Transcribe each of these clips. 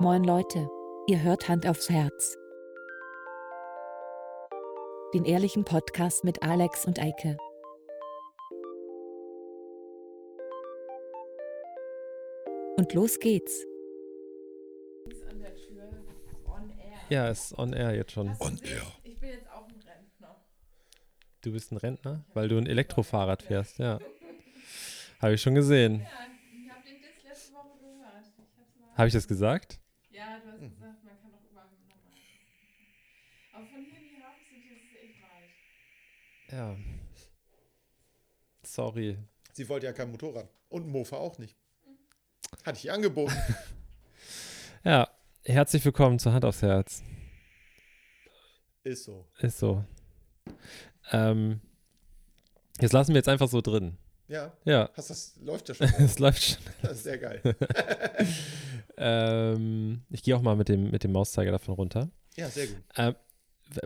Moin Leute, ihr hört Hand aufs Herz. Den ehrlichen Podcast mit Alex und Eike. Und los geht's. Ja, ist on air jetzt schon. On air. Ich bin jetzt auch ein Rentner. Du bist ein Rentner, weil du ein Elektrofahrrad fährst, ja. Habe ich schon gesehen. Ja, ich habe den Diss letzte Woche gehört. Habe ich das gesagt? Ja, du hast gesagt, man kann auch überall nochmal. Aber von hier in die Hafencity ist es echt weit. Ja. Sorry. Sie wollte ja kein Motorrad. Und Mofa auch nicht. Hatte ich ihr angeboten. Ja, herzlich willkommen zu Hand aufs Herz. Ist so. Ist so. Ähm, jetzt lassen wir jetzt einfach so drin. Ja, Ja, hast das läuft ja schon. es läuft schon. Das ist sehr geil. Ähm, ich gehe auch mal mit dem, mit dem Mauszeiger davon runter. Ja, sehr gut. Ähm,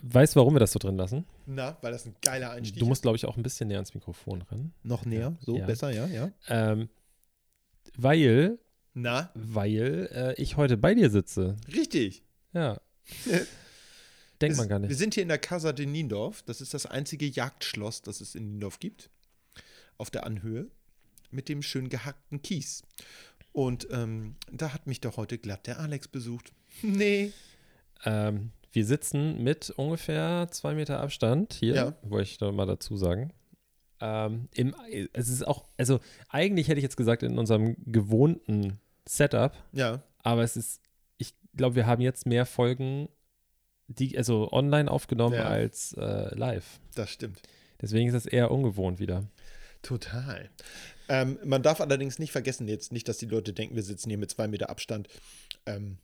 weißt du, warum wir das so drin lassen? Na, weil das ein geiler Einstieg Du musst, glaube ich, auch ein bisschen näher ans Mikrofon ran. ist. noch näher, so Ja. besser, ja, ja. Ähm, weil, Na, weil äh, ich heute bei dir sitze. richtig. Ja. Denkt Es- man gar Wir nicht. sind hier in der Casa de Niendorf. Das ist das einzige Jagdschloss, das es in Niendorf gibt. Auf der Anhöhe. Mit dem schön gehackten Kies. Und ähm, da hat mich doch heute glatt der Alex besucht. Nee. Ähm, wir sitzen mit ungefähr zwei Meter Abstand hier, Ja. wollte ich doch mal dazu sagen. Ähm, im, es ist auch, also eigentlich hätte ich jetzt gesagt, in unserem gewohnten Setup, Ja, aber es ist, ich glaube, wir haben jetzt mehr Folgen, die, also online aufgenommen Ja. als äh, live. das stimmt. Deswegen ist es eher ungewohnt wieder. Total. Ähm, man darf allerdings nicht vergessen, jetzt nicht, dass die Leute denken, wir sitzen hier mit zwei Meter Abstand ähm,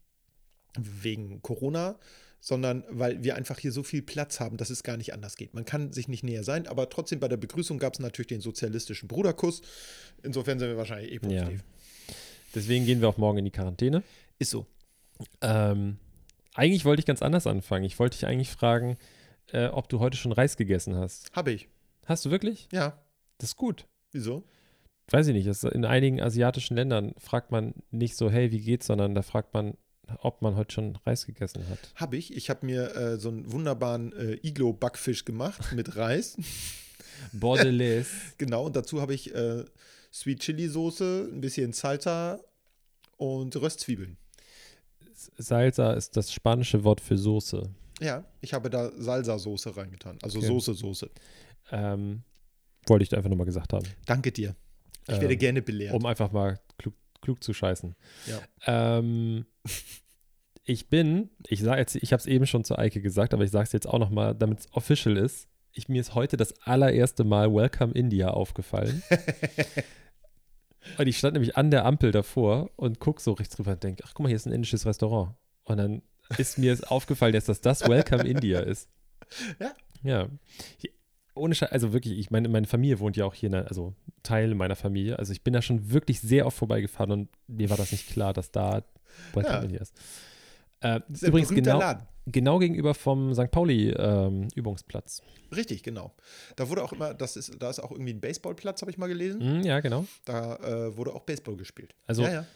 wegen Corona, sondern weil wir einfach hier so viel Platz haben, dass es gar nicht anders geht. Man kann sich nicht näher sein, aber trotzdem bei der Begrüßung gab es natürlich den sozialistischen Bruderkuss. Insofern sind wir wahrscheinlich eh positiv. Deswegen gehen wir auch morgen in die Quarantäne. Ist so. Ähm, eigentlich wollte ich ganz anders anfangen. Ich wollte dich eigentlich fragen, äh, ob du heute schon Reis gegessen hast. Habe ich. Hast du wirklich? Ja. Das ist gut. Wieso? Weiß ich nicht. In einigen asiatischen Ländern fragt man nicht so, hey, wie geht's, sondern da fragt man, ob man heute schon Reis gegessen hat. Habe ich. Ich habe mir äh, so einen wunderbaren äh, Iglo-Backfisch gemacht mit Reis. Bordelaise. Genau, und dazu habe ich äh, Sweet Chili Soße, ein bisschen Salsa und Röstzwiebeln. Salsa ist das spanische Wort für Soße. Ja, ich habe da Salsa-Soße reingetan, also Okay. Soße-Soße. Ähm, wollte ich dir einfach nur mal gesagt haben. Danke dir. Ich Ähm, werde gerne belehrt. Um einfach mal klug, klug zu scheißen. Ja. Ähm, ich bin, ich sage jetzt, ich habe es eben schon zu Eike gesagt, aber ich sage es jetzt auch noch mal, damit es official ist. Ich, mir ist heute das allererste Mal Welcome India aufgefallen. und ich stand nämlich an der Ampel davor und guck so rechts drüber und denke, ach guck mal, hier ist ein indisches Restaurant. Und dann ist mir es aufgefallen, dass das das Welcome India ist. Ja. Ja. Ohne Scheiß, also wirklich, ich meine, meine Familie wohnt ja auch hier, in der, also Teil meiner Familie. Also ich bin da schon wirklich sehr oft vorbeigefahren und mir war das nicht klar, dass da Welcome Ja. India ist. Äh, Das ist übrigens genau, Laden. genau gegenüber vom St. Pauli ähm, Übungsplatz. Richtig, genau. Da wurde auch immer, das ist, da ist auch irgendwie ein Baseballplatz, habe ich mal gelesen. Hm, ja, genau. Da äh, wurde auch Baseball gespielt. Also ja, ja.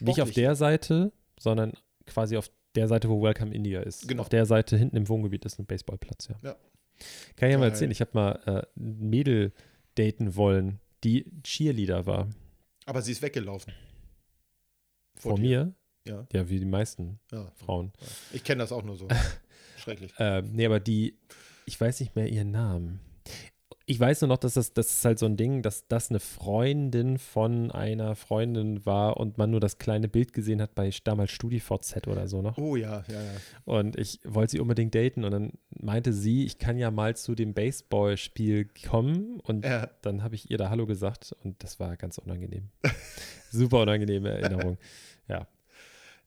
Nicht auf der Seite, sondern quasi auf der Seite, wo Welcome India ist. Genau. Auf der Seite hinten im Wohngebiet ist ein Baseballplatz, ja. Ja. Kann ich ja mal erzählen, ich habe mal äh, ein Mädel daten wollen, die Cheerleader war. Aber sie ist weggelaufen. Vor, dir. mir, Ja, ja, wie die meisten ja. Frauen. Ich kenne das auch nur so. Schrecklich. Ähm, nee, aber die, ich weiß nicht mehr ihren Namen. Ich weiß nur noch, dass das, das ist halt so ein Ding, dass das eine Freundin von einer Freundin war und man nur das kleine Bild gesehen hat bei damals StudiVZ oder so noch. Oh ja, ja, ja. Und ich wollte sie unbedingt daten und dann meinte sie, ich kann ja mal zu dem Baseballspiel kommen und Ja. dann habe ich ihr da Hallo gesagt und das war ganz unangenehm. Super unangenehme Erinnerung. Ja,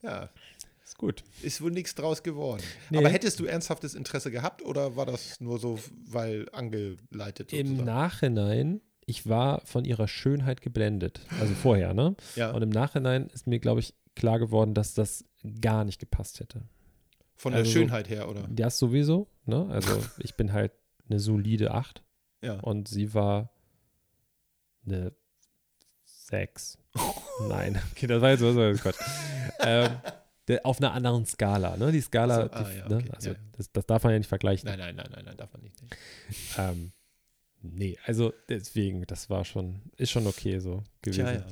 Ja, gut. ist wohl nichts draus geworden. Nee. Aber hättest du ernsthaftes Interesse gehabt oder war das nur so, weil angeleitet Im sozusagen? Nachhinein, ich war von ihrer Schönheit geblendet. Also vorher, ne? Ja, Und im Nachhinein ist mir, glaube ich, klar geworden, dass das gar nicht gepasst hätte. von der also so- Schönheit her, oder? Das sowieso, ne? Also ich bin halt eine solide 8 Ja. und sie war eine 6. Nein, okay, das war jetzt was, was Quatsch. ähm, der, auf einer anderen Skala, ne? Die Skala, Ach so, ah, die, ja, ne? okay, also ja, ja. Das, das darf man ja nicht vergleichen. Nein, nein, nein, nein, nein, darf man nicht. nicht. Ähm, nee, also deswegen, das war schon, ist schon okay so gewesen. Tja, ja.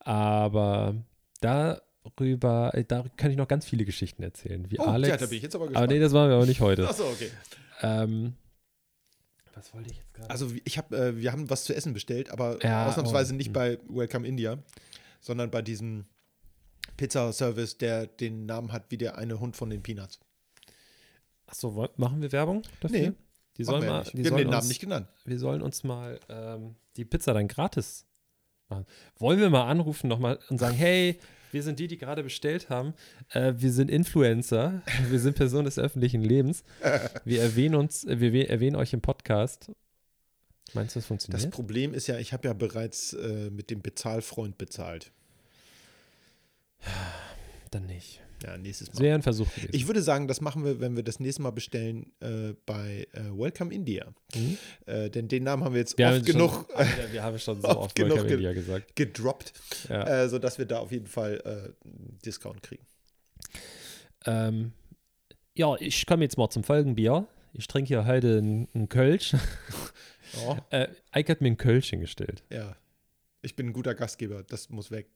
Aber darüber, äh, da kann ich noch ganz viele Geschichten erzählen, wie Oh, Alex. ja, da bin ich jetzt aber aber gespannt. nee, das machen wir aber nicht heute. Achso, okay. Ähm, was wollte ich jetzt gerade? Also ich habe, äh, wir haben was zu essen bestellt, aber Ja, ausnahmsweise oh, nicht hm. bei Welcome India, sondern bei diesem Pizza-Service, der den Namen hat wie der eine Hund von den Peanuts. Achso, machen wir Werbung dafür? Nee, die sollen wir mal, die wir haben sollen den Namen uns, nicht genannt. wir sollen uns mal ähm, die Pizza dann gratis machen. Wollen wir mal anrufen nochmal und sagen, hey, wir sind die, die gerade bestellt haben. Äh, wir sind Influencer. Wir sind Personen des öffentlichen Lebens. Wir erwähnen uns, wir erwähnen euch im Podcast. Meinst du, das Das funktioniert? Problem ist ja, ich habe ja bereits äh, mit dem Bezahlfreund bezahlt. Dann nicht. Ja, nächstes Das Mal. wäre ein Versuch gewesen. Ich würde sagen, das machen wir, wenn wir das nächste Mal bestellen äh, bei äh, Welcome India. Mhm. Äh, denn den Namen haben wir jetzt wir, oft schon, genug äh, Alter, wir haben schon so oft oft genug Welcome India gesagt. gedroppt, Ja. äh, sodass wir da auf jeden Fall äh, einen Discount kriegen. Ähm, ja, ich komme jetzt mal zum Folgenbier. Ich trinke hier heute einen, Kölsch. Ja. Äh, Ike hat mir ein Kölsch hingestellt. ja. Ich bin ein guter Gastgeber, das muss weg.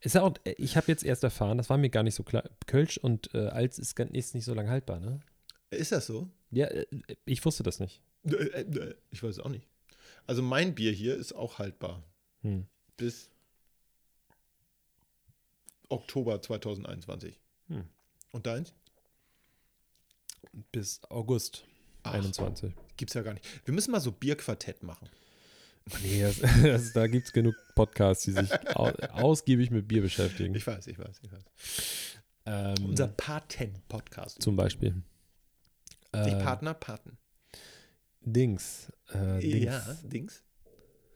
Ist ja auch, äh, ich habe jetzt erst erfahren, das war mir gar nicht so klar. Kölsch und äh, Alz ist, ist nicht so lange haltbar, ne? Ist das so? Ja, äh, ich wusste das nicht. Äh, Ich weiß es auch nicht. Also mein Bier hier ist auch haltbar. Hm. Bis Oktober 2021. Hm. Und deins? Bis August Ach. 21. Gibt's ja gar nicht. Wir müssen mal so Bierquartett machen. Nee, das, das, da gibt es genug Podcasts, die sich au, ausgiebig mit Bier beschäftigen. Ich weiß, ich weiß, ich weiß. Ähm, Unser Paten-Podcast. zum Beispiel. Nicht Ähm, Partner, Paten. Dings. Äh, Dings. Ja, Dings.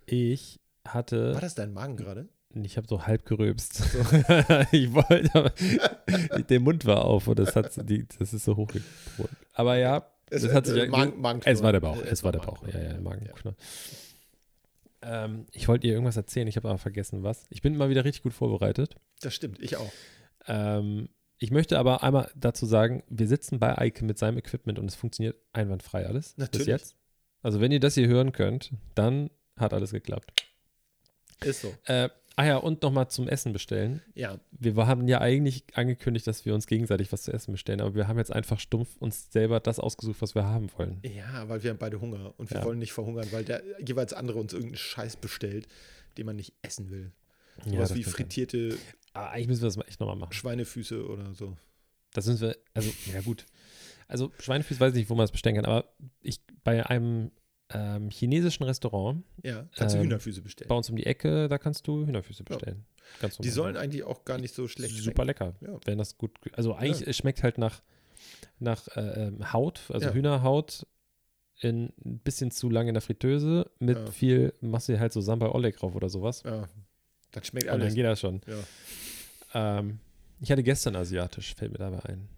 Ich hatte. War das dein Magen gerade? Ich habe so halb gerülpst. ich wollte, aber der Mund war auf und das hat die, das ist so hochgekommen. Aber ja, Es, das hat sich äh, ja, Magen- es war der Bauch, Äh, es war der Bauch. Ja, Magenknurren, ja, ja. Magenknurren. Ähm, ich wollte dir irgendwas erzählen, ich habe aber vergessen was. Ich bin mal wieder richtig gut vorbereitet. Das stimmt, ich auch. Ähm, ich möchte aber einmal dazu sagen, wir sitzen bei Eike mit seinem Equipment und es funktioniert einwandfrei alles. Natürlich. Bis jetzt. Also wenn ihr das hier hören könnt, dann hat alles geklappt. Ist so. Äh, ah ja, und nochmal zum Essen bestellen. Ja, wir haben ja eigentlich angekündigt, dass wir uns gegenseitig was zu essen bestellen, aber wir haben jetzt einfach stumpf uns selber das ausgesucht, was wir haben wollen. ja, weil wir haben beide Hunger und wir Ja. wollen nicht verhungern, weil der jeweils andere uns irgendeinen Scheiß bestellt, den man nicht essen will. Ja, Sowas das wie frittierte Aber eigentlich müssen wir das mal echt nochmal machen. Schweinefüße oder so. Das sind wir, also, ja gut. Also Schweinefüß weiß ich nicht, wo man das bestellen kann, aber ich bei einem ähm, chinesischen Restaurant Ja, kannst du Ähm, Hühnerfüße bestellen. bei uns um die Ecke, da kannst du Hühnerfüße Ja. bestellen. Ganz Die sollen eigentlich auch gar nicht so schlecht super lecker, Ja. wenn das gut, also eigentlich, es schmeckt halt nach, nach äh, ähm, Haut, also Ja. Hühnerhaut in ein bisschen zu lang in der Fritteuse mit Ja. viel, machst du halt so Sambal Oleg drauf oder sowas. Ja, das schmeckt Und dann alles. geht das schon. Ja. Ähm, ich hatte gestern asiatisch, fällt mir dabei ein.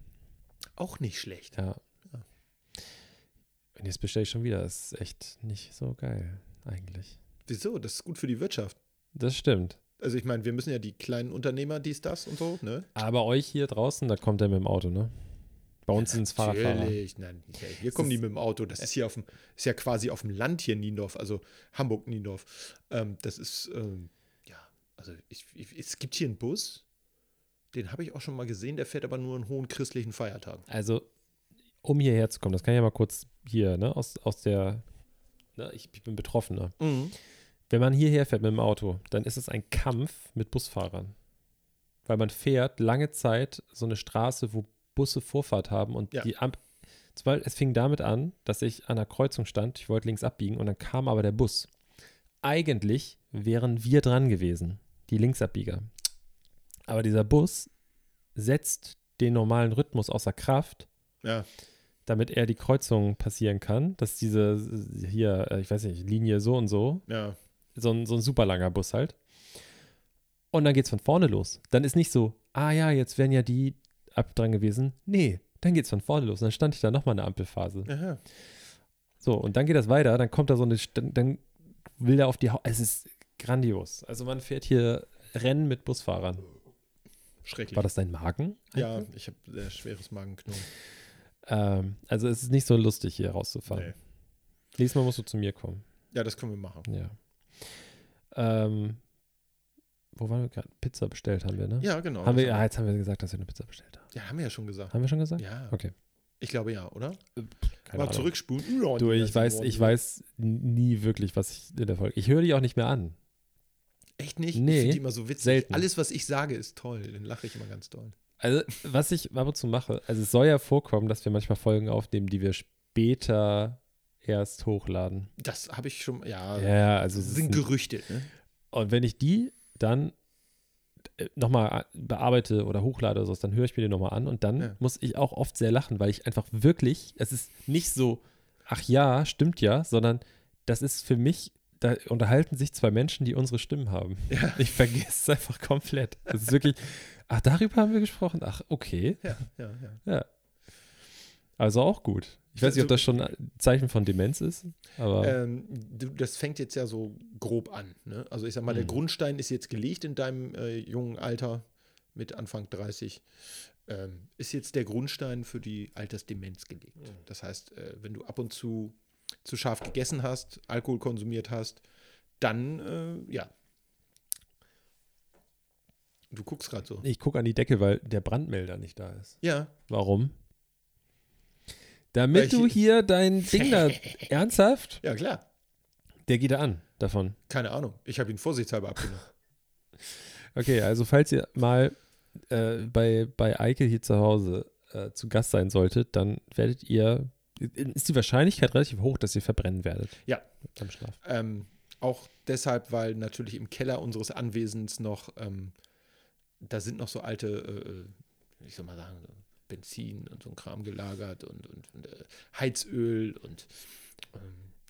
Auch nicht schlecht. Ja. Und jetzt bestelle ich schon wieder. Das ist echt nicht so geil, eigentlich. Wieso? Das ist gut für die Wirtschaft. Das stimmt. Also ich meine, wir müssen ja die kleinen Unternehmer, dies, das und so, ne? Aber euch hier draußen, da kommt er mit dem Auto, ne? Bei uns sind es Fahrradfahrer. Natürlich, nein, ja, hier kommen die mit dem Auto. Das ist hier auf dem, ist ja quasi auf dem Land hier in Niendorf, also Hamburg-Niendorf. Ähm, das ist, ähm, ja, also ich, ich, es gibt hier einen Bus, den habe ich auch schon mal gesehen, der fährt aber nur an hohen christlichen Feiertagen. Also, um hierher zu kommen, das kann ich ja mal kurz hier, ne, aus, aus der, ne, ich, ich bin Betroffener. Wenn man hierher fährt mit dem Auto, dann ist es ein Kampf mit Busfahrern. Weil man fährt lange Zeit so eine Straße, wo Busse Vorfahrt haben und Ja. die Amp es fing damit an, dass ich an einer Kreuzung stand, ich wollte links abbiegen und dann kam aber der Bus. Eigentlich wären wir dran gewesen, die Linksabbieger. Aber dieser Bus setzt den normalen Rhythmus außer Kraft, Ja, damit er die Kreuzung passieren kann. Dass diese hier, äh, ich weiß nicht, Linie so und so, ja, so ein, so ein super langer Bus halt. Und dann geht's von vorne los. Dann ist nicht so, ah ja, jetzt wären ja die ab dran gewesen. Nee, dann geht's von vorne los. Und dann stand ich da nochmal eine Ampelphase. aha. So, und dann geht das weiter, dann kommt da so eine, dann will der auf die Haut. Es ist grandios. Also man fährt hier Rennen mit Busfahrern. schrecklich. War das dein Magen? ja, ich habe sehr schweres Magenknurren. Ähm, also es ist nicht so lustig, hier rauszufahren. Nee. Nächstes Mal musst du zu mir kommen. Ja, das können wir machen. Ja. Ähm, wo waren wir gerade? Pizza bestellt haben wir, ne? Ja, genau. Haben wir, ja, jetzt haben wir gesagt, dass wir eine Pizza bestellt haben. ja, haben wir ja schon gesagt. Haben wir schon gesagt? Ja, Okay. ich glaube ja, oder? Keine Mal Ahnung. zurückspulen. Du, ich weiß, ich weiß nie wirklich, was ich in der Folge. Ich höre die auch nicht mehr an. Echt nicht? Nee, ich finde die immer so witzig. selten. Alles, was ich sage, ist toll. Dann lache ich immer ganz toll. Also, was ich ab und zu mache, also es soll ja vorkommen, dass wir manchmal Folgen aufnehmen, die wir später erst hochladen. Das habe ich schon, ja. Ja, also das sind Gerüchte, ne? Und wenn ich die dann nochmal bearbeite oder hochlade oder so, dann höre ich mir die nochmal an und dann Ja. muss ich auch oft sehr lachen, weil ich einfach wirklich, es ist nicht so, ach ja, stimmt ja, sondern das ist für mich, da unterhalten sich zwei Menschen, die unsere Stimmen haben. Ja. Ich vergesse es einfach komplett. Es ist wirklich, ach, darüber haben wir gesprochen. Ach, okay. Ja, ja, ja. Also auch gut. Ich weiß nicht, ob das schon ein Zeichen von Demenz ist, aber Ähm, das fängt jetzt ja so grob an. Ne? Also ich sag mal, der Mhm. Grundstein ist jetzt gelegt in deinem äh, jungen Alter mit Anfang 30. Ähm, ist jetzt der Grundstein für die Altersdemenz gelegt. Das heißt, äh, wenn du ab und zu zu scharf gegessen hast, Alkohol konsumiert hast, dann, äh, ja. Du guckst gerade so. ich gucke an die Decke, weil der Brandmelder nicht da ist. Ja, Warum? Damit Weil du ich- hier dein Ding da ernsthaft, ja klar. der geht da an davon. Keine Ahnung. Ich habe ihn vorsichtshalber abgenommen. Okay, also falls ihr mal äh, bei, bei Eike hier zu Hause äh, zu Gast sein solltet, dann werdet ihr, ist die Wahrscheinlichkeit relativ hoch, dass ihr verbrennen werdet. Ja. Beim Schlaf. Ähm, auch deshalb, weil natürlich im Keller unseres Anwesens noch, ähm, da sind noch so alte, äh, ich soll mal sagen, Benzin und so ein Kram gelagert und, und, und äh, Heizöl und ähm,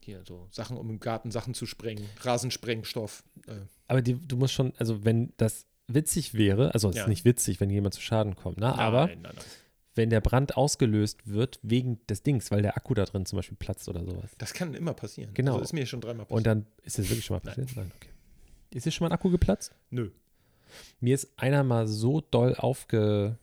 hier so Sachen, um im Garten Sachen zu sprengen, Rasensprengstoff. Äh, Aber die, du musst schon, also wenn das witzig wäre, also es Ja. ist nicht witzig, wenn jemand zu Schaden kommt, ne? aber nein, nein, nein. Wenn der Brand ausgelöst wird wegen des Dings, weil der Akku da drin zum Beispiel platzt oder sowas. Das kann immer passieren. Genau. Also ist mir schon dreimal passiert. Und dann ist das wirklich schon mal Nein. passiert? Nein, okay. Ist dir schon mal ein Akku geplatzt? Nö, Mir ist einer mal so doll aufgequollen,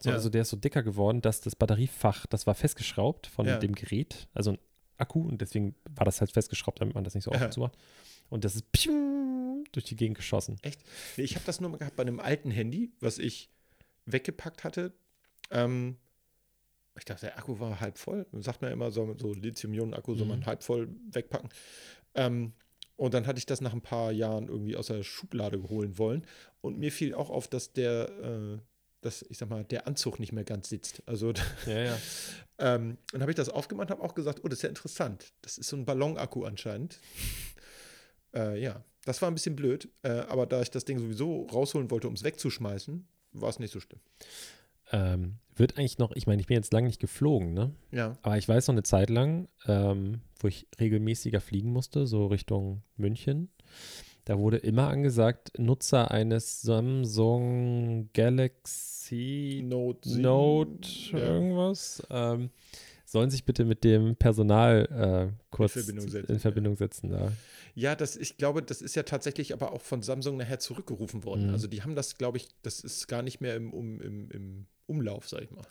so, Ja. also der ist so dicker geworden, dass das Batteriefach, das war festgeschraubt von Ja. dem Gerät, also ein Akku und deswegen war das halt festgeschraubt, damit man das nicht so auf Ja. und zu macht. Und das ist durch die Gegend geschossen. Echt? Nee, ich habe das nur mal gehabt bei einem alten Handy, was ich weggepackt hatte. Ähm, ich dachte, der Akku war halb voll. Man sagt man ja immer, so, so Lithium-Ionen-Akku soll man Mhm. halb voll wegpacken. Ähm, und dann hatte ich das nach ein paar Jahren irgendwie aus der Schublade holen wollen. Und mir fiel auch auf, dass der, äh, dass, ich sag mal, der Anzug nicht mehr ganz sitzt. Also Ja, ja. ähm, dann habe ich das aufgemacht, habe auch gesagt, oh, das ist ja interessant. Das ist so ein Ballonakku anscheinend. äh, ja, das war ein bisschen blöd, äh, aber da ich das Ding sowieso rausholen wollte, um es wegzuschmeißen, war es nicht so schlimm. Ähm, wird eigentlich noch, ich meine, ich bin jetzt lange nicht geflogen, ne? Ja, Aber ich weiß noch eine Zeit lang, ähm, wo ich regelmäßiger fliegen musste, so Richtung München. Da wurde immer angesagt, Nutzer eines Samsung Galaxy Note, 7, Note ja. irgendwas, ähm, sollen sich bitte mit dem Personal äh, kurz In Verbindung setzen, in Verbindung setzen. Da. Ja, das, ich glaube, das ist ja tatsächlich aber auch von Samsung nachher zurückgerufen worden. Mhm. Also die haben das, glaube ich, das ist gar nicht mehr im, um, im, im Umlauf, sag ich mal.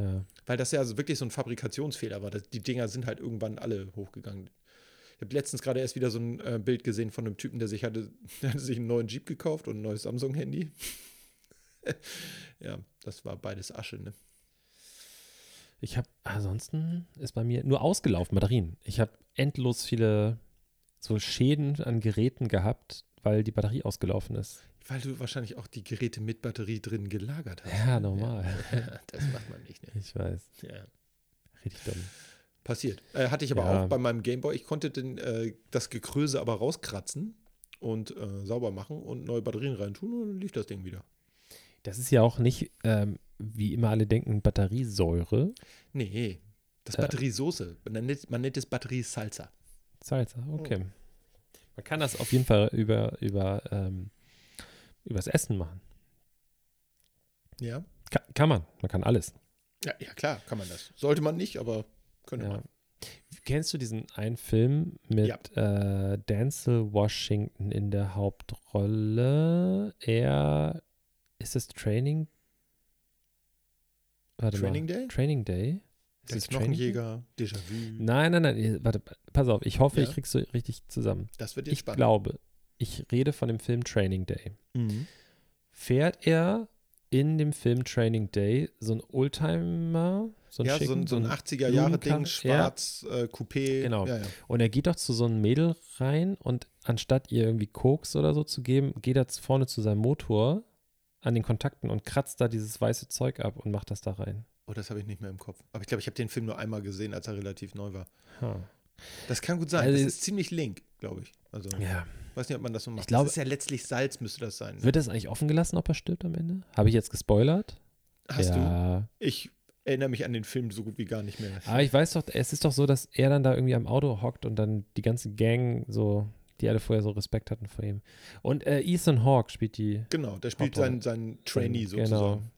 Ja. Weil das ja also wirklich so ein Fabrikationsfehler war. Die Dinger sind halt irgendwann alle hochgegangen. Ich habe letztens gerade erst wieder so ein äh, Bild gesehen von einem Typen, der sich hatte, der hatte sich einen neuen Jeep gekauft und ein neues Samsung-Handy. ja, das war beides Asche, ne? Ich habe, ansonsten ist bei mir nur ausgelaufen, Batterien. Ich habe endlos viele so Schäden an Geräten gehabt, weil die Batterie ausgelaufen ist. Weil du wahrscheinlich auch die Geräte mit Batterie drin gelagert hast. Ja, normal. Ja, das macht man nicht, ne? Ich weiß. Ja. Richtig dumm. Passiert. Äh, hatte ich aber Ja. auch bei meinem Gameboy. Ich konnte den, äh, das Gekröse aber rauskratzen und äh, sauber machen und neue Batterien reintun und dann lief das Ding wieder. Das ist ja auch nicht, ähm, wie immer alle denken, Batteriesäure. Nee, das Äh. Batteriesoße. Man nennt, man nennt es Batteriesalsa. Salsa, Oh. okay. Man kann das auf jeden Fall über, über, ähm, übers Essen machen. Ja? Ka kann man. Man kann alles. ja? Ja, klar, kann man das. Sollte man nicht, aber könnte Ja. man. Kennst du diesen einen Film mit äh, Denzel Washington in der Hauptrolle? Er ist es Training? Warte Training mal. Day? Training Day? Ist Der Day? Knochenjäger, Déjà-vu. Nein, nein, nein. Warte, pass auf. Ich hoffe, Ja? ich krieg's so richtig zusammen. Das wird jetzt Ich spannend. glaube, ich rede von dem Film Training Day. Mhm. Fährt er in dem Film Training Day so ein Oldtimer, so ein Ja, so schicken, ein, so ein ein 80er-Jahre-Ding, Blumenkarren- schwarz, äh, Coupé. Genau. Ja, ja. Und er geht doch zu so einem Mädel rein und anstatt ihr irgendwie Koks oder so zu geben, geht er vorne zu seinem Motor an den Kontakten und kratzt da dieses weiße Zeug ab und macht das da rein. Oh, das habe ich nicht mehr im Kopf. Aber ich glaube, ich habe den Film nur einmal gesehen, als er relativ neu war. Ha. Das kann gut sein. Also- das ist ziemlich link, glaube ich. Also, Ja. weiß nicht, ob man das so macht. glaube- das ist ja letztlich Salz, müsste das sein. Ne? Wird das eigentlich offen gelassen, ob er stirbt am Ende? Habe ich jetzt gespoilert? Hast du? ja. Ich erinnere mich an den Film so gut wie gar nicht mehr. Aber ich weiß doch, es ist doch so, dass er dann da irgendwie am Auto hockt und dann die ganze Gang so, die alle vorher so Respekt hatten vor ihm. Und äh, Ethan Hawke spielt die, Genau, der spielt seinen, seinen Trainee Genau. sozusagen.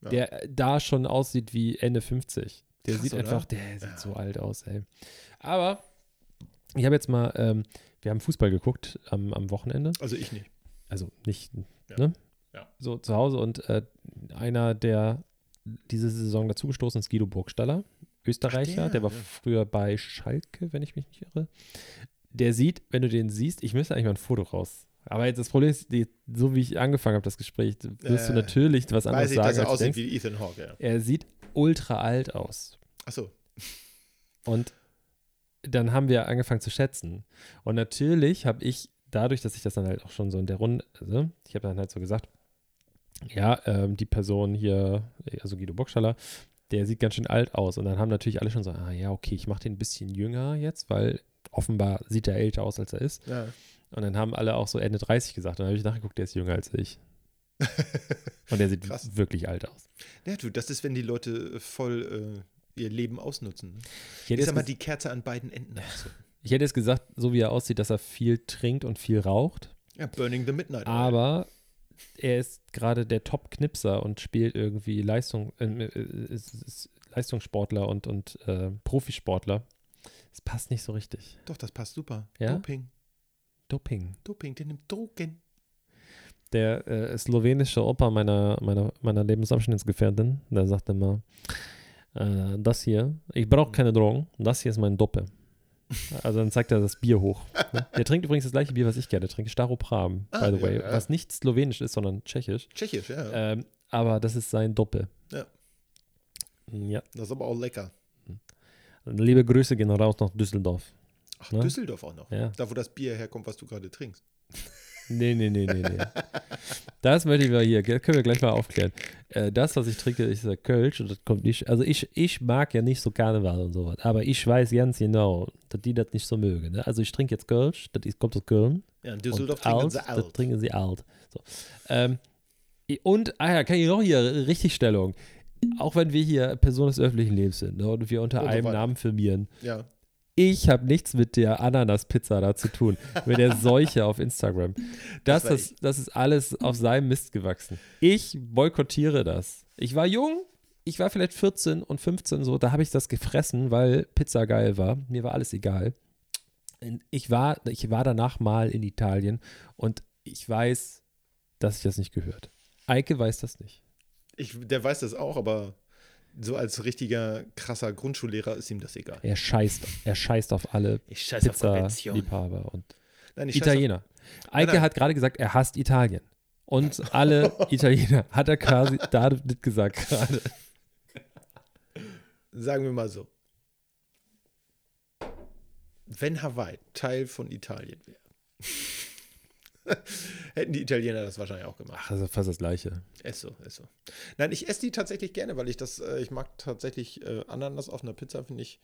Ja. der da schon aussieht wie Ende 50. Der Krass, sieht oder? einfach, der sieht Ja. so alt aus, ey. Aber ich habe jetzt mal, ähm, wir haben Fußball geguckt am, am Wochenende. Also ich nicht. Also nicht, Ja. ne? Ja. So zu Hause und äh, einer, der diese Saison dazugestoßen ist, Guido Burgstaller, Österreicher, der, der, war ja. früher bei Schalke, wenn ich mich nicht irre. Der sieht, wenn du den siehst, ich müsste eigentlich mal ein Foto raus. Aber jetzt das Problem ist, die, so wie ich angefangen habe, das Gespräch, wirst du Äh, natürlich was anderes Weiß ich, sagen, dass er du aussieht wie Ethan Hawke, ja. Er sieht ultra alt aus. Achso. Und dann haben wir angefangen zu schätzen. Und natürlich habe ich, dadurch, dass ich das dann halt auch schon so in der Runde, also ich habe dann halt so gesagt, ja, ähm, die Person hier, also Guido Bockstaller, der sieht ganz schön alt aus. Und dann haben natürlich alle schon so, ah ja, okay, ich mache den ein bisschen jünger jetzt, weil offenbar sieht er älter aus, als er ist. Ja. Und dann haben alle auch so Ende 30 gesagt. Und dann habe ich nachgeguckt, der ist jünger als ich. Und der sieht Krass. wirklich alt aus. ja, du, das ist, wenn die Leute voll äh, ihr Leben ausnutzen. Ne? Ich hätte, jetzt ges- die Kerze an beiden Enden. ich hätte jetzt gesagt, so wie er aussieht, dass er viel trinkt und viel raucht. Ja, Burning the Midnight. Aber er ist gerade der Top-Knipser und spielt irgendwie Leistung, äh, äh, ist, ist Leistungssportler und, und äh, Profisportler. Es passt nicht so richtig. Doch, das passt super. Ja? Doping. Doping. Doping, der nimmt Drogen. Der äh, slowenische Opa meiner, meiner, meiner Lebensabschnittsgefährtin, der sagt immer, äh, das hier, ich brauche keine Drogen, das hier ist mein Doppe. Also dann zeigt er das Bier hoch. ne? Der trinkt übrigens das gleiche Bier, was ich gerne trinke, Staropram, Ah, by the ja, way, ja. was nicht slowenisch ist, sondern tschechisch. Tschechisch, ja. Ähm, aber das ist sein Doppe. Ja. Ja. Das ist aber auch lecker. Liebe Grüße gehen raus nach Düsseldorf. Ach, Ne? Düsseldorf auch noch. Ja. Da, wo das Bier herkommt, was du gerade trinkst. Nee, nee, nee, nee, nee. Das möchte ich mal hier, können wir gleich mal aufklären. Äh, das, was ich trinke, ist äh, Kölsch und das kommt nicht, also ich, ich mag ja nicht so Karneval und sowas, aber ich weiß ganz genau, dass die das nicht so mögen. Ne? Also ich trinke jetzt Kölsch, das ist, kommt aus Köln. Ja, in Düsseldorf trinken alt, sie Das alt. trinken sie alt. So. Ähm, und, ah ja, kann ich noch hier Richtigstellung. Auch wenn wir hier Personen des öffentlichen Lebens sind ne, und wir unter Und so einem weiter. Namen firmieren, Ja. ich habe nichts mit der Ananas-Pizza da zu tun, mit der Seuche auf Instagram. Das, Das ist, das ist alles auf seinem Mist gewachsen. Ich boykottiere das. Ich war jung, ich war vielleicht 14 und 15 so, da habe ich das gefressen, weil Pizza geil war. Mir war alles egal. Ich war, ich war danach mal in Italien und ich weiß, dass ich das nicht gehört. Eike weiß das nicht. Ich, der weiß das auch, aber so als richtiger krasser Grundschullehrer ist ihm das egal. Er scheißt, er scheißt auf alle Ich scheiße Pizza-Liebhaber und Nein, Italiener. Eike nein. hat gerade gesagt, er hasst Italien. Und alle Italiener hat er quasi damit gesagt gerade. Auf, sagen wir mal so. Wenn Hawaii Teil von Italien wäre, hätten die Italiener das wahrscheinlich auch gemacht. Ach, das ist fast das Gleiche. Ist so, ist so. Nein, ich esse die tatsächlich gerne, weil ich das, äh, ich mag tatsächlich äh, Ananas auf einer Pizza, finde ich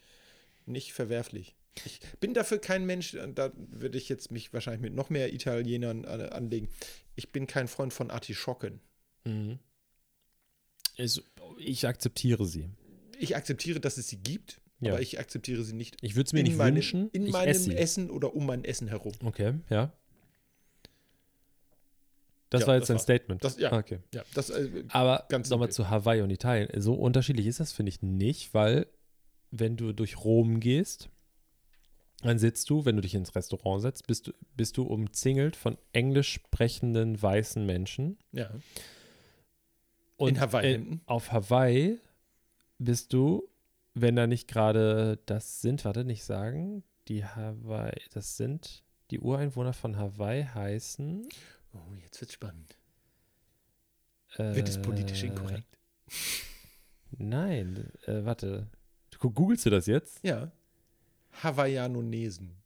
nicht verwerflich. Ich bin dafür kein Mensch, äh, da würde ich jetzt mich wahrscheinlich mit noch mehr Italienern äh, anlegen. Ich bin kein Freund von Artischocken. Ich, ich akzeptiere sie. Ich akzeptiere, dass es sie gibt, Ja. aber ich akzeptiere sie nicht Ich würde es mir nicht meinem, wünschen. in ich meinem esse. Essen oder um mein Essen herum. Okay, ja. Das Ja, war jetzt das ein war's. Statement. Das, ja, Ah, Okay. ja, das, äh, Aber Ganz nochmal zu Hawaii und Italien. So unterschiedlich ist das, finde ich, nicht, weil wenn du durch Rom gehst, Dann sitzt du, wenn du dich ins Restaurant setzt, bist du, bist du umzingelt von englisch sprechenden weißen Menschen. Ja. Und In Hawaii äh, hinten? auf Hawaii bist du, wenn da nicht gerade das sind, warte, nicht sagen, die Hawaii, das sind die Ureinwohner von Hawaii heißen. Oh, jetzt wird's spannend. Äh, Wird es politisch inkorrekt? Nein, äh, warte. Du, googelst du das jetzt? Ja. Hawaiianonesen.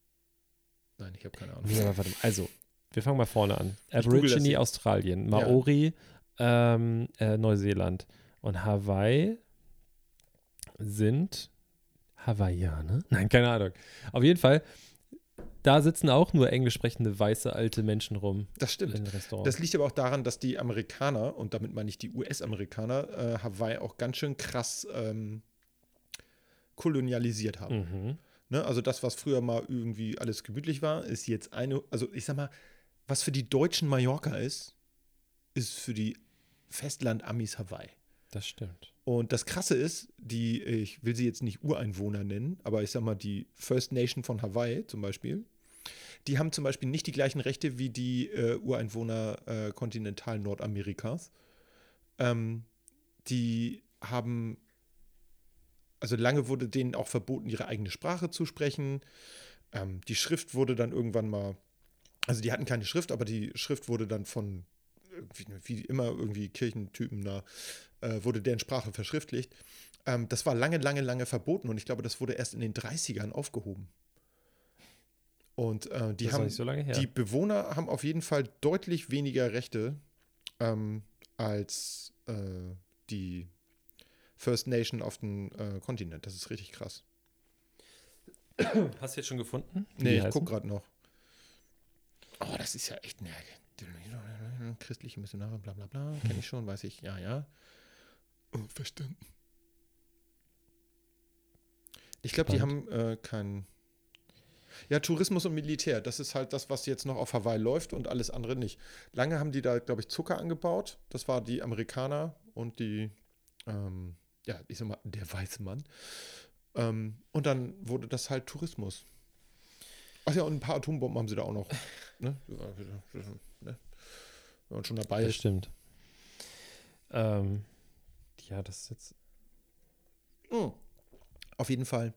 Nein, ich habe keine Ahnung. Nee, aber warte mal. Also, wir fangen mal vorne an. Ich Aborigine. Australien, Maori ähm, äh, Neuseeland und Hawaii sind Hawaiianer? Nein, keine Ahnung. Auf jeden Fall, da sitzen auch nur englisch sprechende weiße alte Menschen rum Das stimmt. Das liegt aber auch daran, dass die Amerikaner, und damit meine ich die US-Amerikaner, äh, Hawaii auch ganz schön krass ähm, kolonialisiert haben. mhm. Ne? Also das, was früher mal irgendwie alles gemütlich war, ist jetzt eine, also ich sag mal, was für die Deutschen Mallorca ist, ist für die Festland-Amis Hawaii. Das stimmt. Und das Krasse ist, die, ich will sie jetzt nicht Ureinwohner nennen, aber ich sag mal, die First Nation von Hawaii zum Beispiel, die haben zum Beispiel nicht die gleichen Rechte wie die äh, Ureinwohner äh, kontinental Nordamerikas. Ähm, die haben, also lange wurde denen auch verboten, ihre eigene Sprache zu sprechen. Ähm, die Schrift wurde dann irgendwann mal, also die hatten keine Schrift, aber die Schrift wurde dann von, wie immer, irgendwie Kirchentypen da, äh, wurde deren Sprache verschriftlicht. Ähm, das war lange, lange, lange verboten und ich glaube, das wurde erst in den 30ern aufgehoben. Und äh, die haben nicht so lange her. die Bewohner haben auf jeden Fall deutlich weniger Rechte ähm, als äh, die First Nation auf dem äh, Kontinent. Das ist richtig krass. Hast du jetzt schon gefunden? Nee, ich heißen? gucke gerade noch. Oh, das ist ja echt ne, christliche Missionare, bla bla bla. Kenne ich schon, weiß ich. Ja, ja. Oh, verstanden. Ich glaube, die haben äh, keinen. Ja, Tourismus und Militär, das ist halt das, was jetzt noch auf Hawaii läuft und alles andere nicht. Lange haben die da, glaube ich, Zucker angebaut. Das war die Amerikaner und die, ähm, ja, ich sag mal, der weiße Mann. Ähm, und dann wurde das halt Tourismus. Ach ja, und ein paar Atombomben haben sie da auch noch. Ne? Ja, ne? Wenn man schon dabei Das ist. stimmt. Ähm, ja, das ist jetzt. Mm. Auf jeden Fall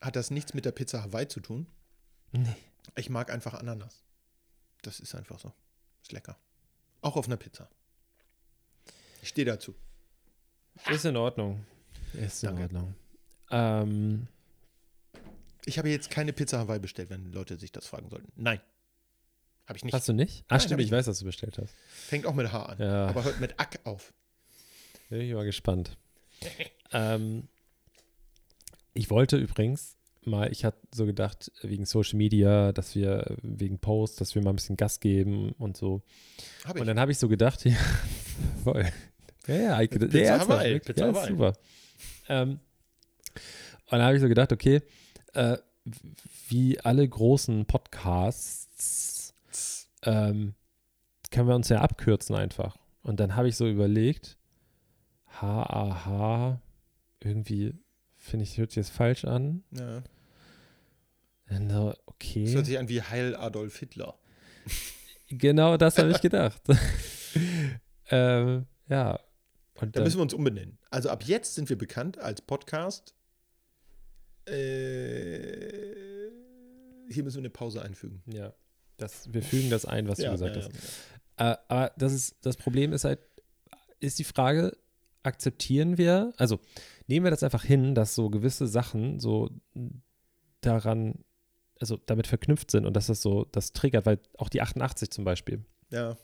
hat das nichts mit der Pizza Hawaii zu tun. Nee. Ich mag einfach Ananas. Das ist einfach so. Ist lecker. Auch auf einer Pizza. Ich stehe dazu. Ist in Ordnung. Ist in Danke. Ordnung. Ähm, Ich habe jetzt keine Pizza Hawaii bestellt, wenn Leute sich das fragen sollten. Nein. Habe ich nicht. hast du nicht? Ah, Nein, stimmt, ich ich weiß, was du bestellt hast. Fängt auch mit H an. Ja. Aber hört mit Ack auf. Bin ich mal gespannt. ähm, ich wollte übrigens mal, ich hatte so gedacht, wegen Social Media, dass wir, wegen Posts, dass wir mal ein bisschen Gas geben und so. Ich. Und dann habe ich so gedacht, ja, voll. Ja, ja, Eike, Pizza der ernsthaft, Hawaii, wirklich, Pizza ja, super. Ähm, und dann habe ich so gedacht, okay, äh, wie alle großen Podcasts ähm, können wir uns ja abkürzen einfach. Und dann habe ich so überlegt, HAH, irgendwie finde ich, hört sich jetzt falsch an. ja. Und so, Das okay. hört sich an wie Heil Adolf Hitler. Genau das habe ich gedacht. ähm, ja. Und Da müssen wir uns umbenennen. Also ab jetzt sind wir bekannt als Podcast. Äh, hier müssen wir eine Pause einfügen. ja, das, wir fügen das ein, was du gesagt ja, hast. ja. Äh, aber das, ist, das Problem ist halt, ist die Frage, akzeptieren wir, also nehmen wir das einfach hin, dass so gewisse Sachen so daran, also damit verknüpft sind und dass das so, das triggert, weil auch die 88 zum Beispiel. Ja,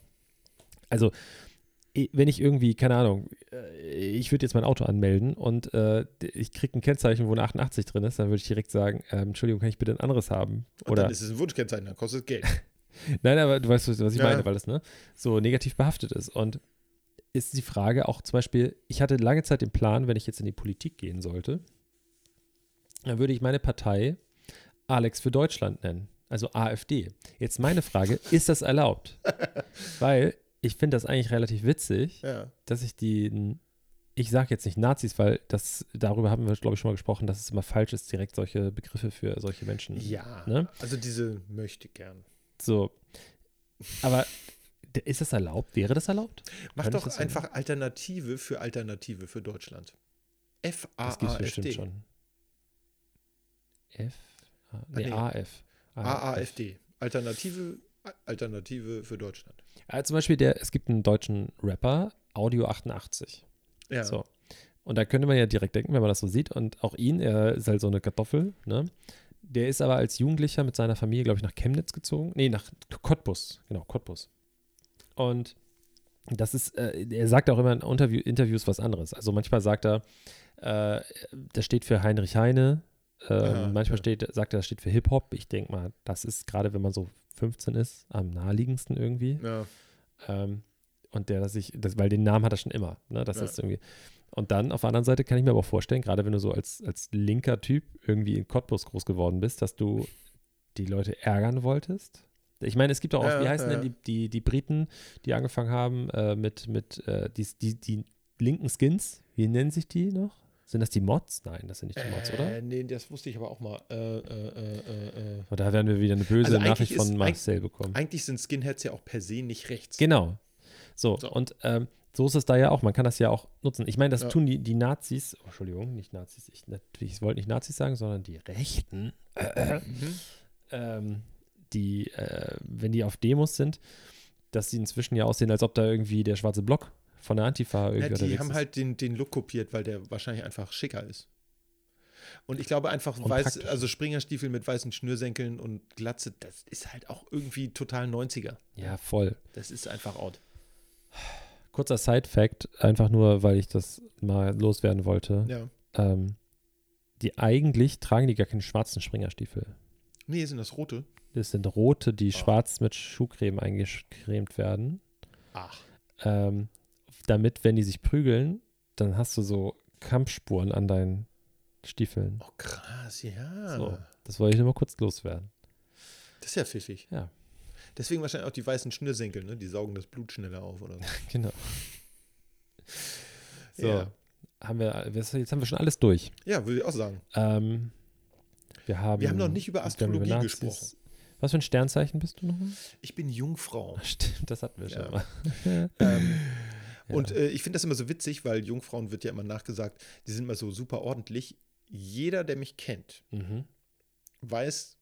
Also, wenn ich irgendwie, keine Ahnung, äh, ich würde jetzt mein Auto anmelden und äh, ich kriege ein Kennzeichen, wo eine 88 drin ist, dann würde ich direkt sagen, ähm, Entschuldigung, kann ich bitte ein anderes haben? und Oder dann ist es ein Wunschkennzeichen, dann kostet es Geld. Nein, aber du weißt, was ich Ja. meine, weil das ne, so negativ behaftet ist. Und ist die Frage auch zum Beispiel, ich hatte lange Zeit den Plan, wenn ich jetzt in die Politik gehen sollte, dann würde ich meine Partei Alex für Deutschland nennen, also AfD. Jetzt meine Frage, ist das erlaubt? Weil ich finde das eigentlich relativ witzig, Ja. dass ich den ich sage jetzt nicht Nazis, weil das, darüber haben wir, glaube ich, schon mal gesprochen, dass es immer falsch ist, direkt solche Begriffe für solche Menschen. Ja. Ne? Also diese möchte gern. So. Aber ist das erlaubt? Wäre das erlaubt? Mach Kann doch einfach Alternative für Alternative für Deutschland. Das gibt es bestimmt F-A-A-F-D. schon. F? A, Ah, nee, nee. AF. AAFD. Alternative, Alternative für Deutschland. Ja, zum Beispiel, der, es gibt einen deutschen Rapper, Audio 88. Ja. So. Und da könnte man ja direkt denken, wenn man das so sieht. Und auch ihn, er ist halt so eine Kartoffel, ne? Der ist aber als Jugendlicher mit seiner Familie, glaube ich, nach Chemnitz gezogen. Nee, nach Cottbus. Genau, Cottbus. Und das ist, äh, er sagt auch immer in Interview, Interviews was anderes. Also manchmal sagt er, äh, das steht für Heinrich Heine. Äh, Ah, manchmal ja. steht, sagt er, das steht für Hip-Hop. Ich denke mal, das ist gerade, wenn man so 15 ist, am naheliegendsten irgendwie. Ja. Ähm, und der, dass ich, das, weil den Namen hat er schon immer. Ne? Das Ja. ist irgendwie. Und dann auf der anderen Seite kann ich mir aber auch vorstellen, gerade wenn du so als, als linker Typ irgendwie in Cottbus groß geworden bist, dass du die Leute ärgern wolltest. Ich meine, es gibt auch, Ja, wie heißen ja. denn die, die, die Briten, die angefangen haben äh, mit, mit äh, die, die, die linken Skins, wie nennen sich die noch? Sind das die Mods? Nein, das sind nicht die Mods, oder? Äh, nee, das wusste ich aber auch mal. Äh, äh, äh, äh, äh. Da werden wir wieder eine böse Also Nachricht ist- von Marcel bekommen. Eigentlich sind Skinheads ja auch per se nicht rechts. Genau. So, So. und ähm, so ist es da ja auch. Man kann das ja auch nutzen. Ich meine, das Ja. tun die, die Nazis, oh, Entschuldigung, nicht Nazis, ich, natürlich, ich wollte nicht Nazis sagen, sondern die Rechten, Mhm. ähm, die, äh, wenn die auf Demos sind, dass sie inzwischen ja aussehen, als ob da irgendwie der schwarze Block von der Antifa irgendwie Ja, die unterwegs haben ist. halt den, den Look kopiert, weil der wahrscheinlich einfach schicker ist. Und ich glaube einfach, Und weiß, praktisch. also Springerstiefel mit weißen Schnürsenkeln und Glatze, das ist halt auch irgendwie total 90er. Ja, voll. Das ist einfach out. Kurzer Side-Fact, einfach nur, weil ich das mal loswerden wollte. Ja. Ähm, die eigentlich tragen die gar keine schwarzen Springerstiefel. Nee, sind das rote? Das sind rote, die Ah. schwarz mit Schuhcreme eingecremt werden. Ach. Ähm, damit, wenn die sich prügeln, dann hast du so Kampfspuren an deinen Stiefeln. Oh, krass, ja. So, das wollte ich nur mal kurz loswerden. Das ist ja pfiffig. Ja. Deswegen wahrscheinlich auch die weißen Schnürsenkel, ne? Die saugen das Blut schneller auf oder so. Genau. So, Ja. haben wir, jetzt haben wir schon alles durch. Ja, würde ich auch sagen. Ähm, wir, haben, Wir haben noch nicht über Astrologie gesprochen. Was für ein Sternzeichen bist du nochmal? Ich bin Jungfrau. Stimmt, das hatten wir schon Ja. mal. Ähm, Ja. Und äh, ich finde das immer so witzig, weil Jungfrauen wird ja immer nachgesagt, die sind immer so super ordentlich. Jeder, der mich kennt, Mhm. weiß,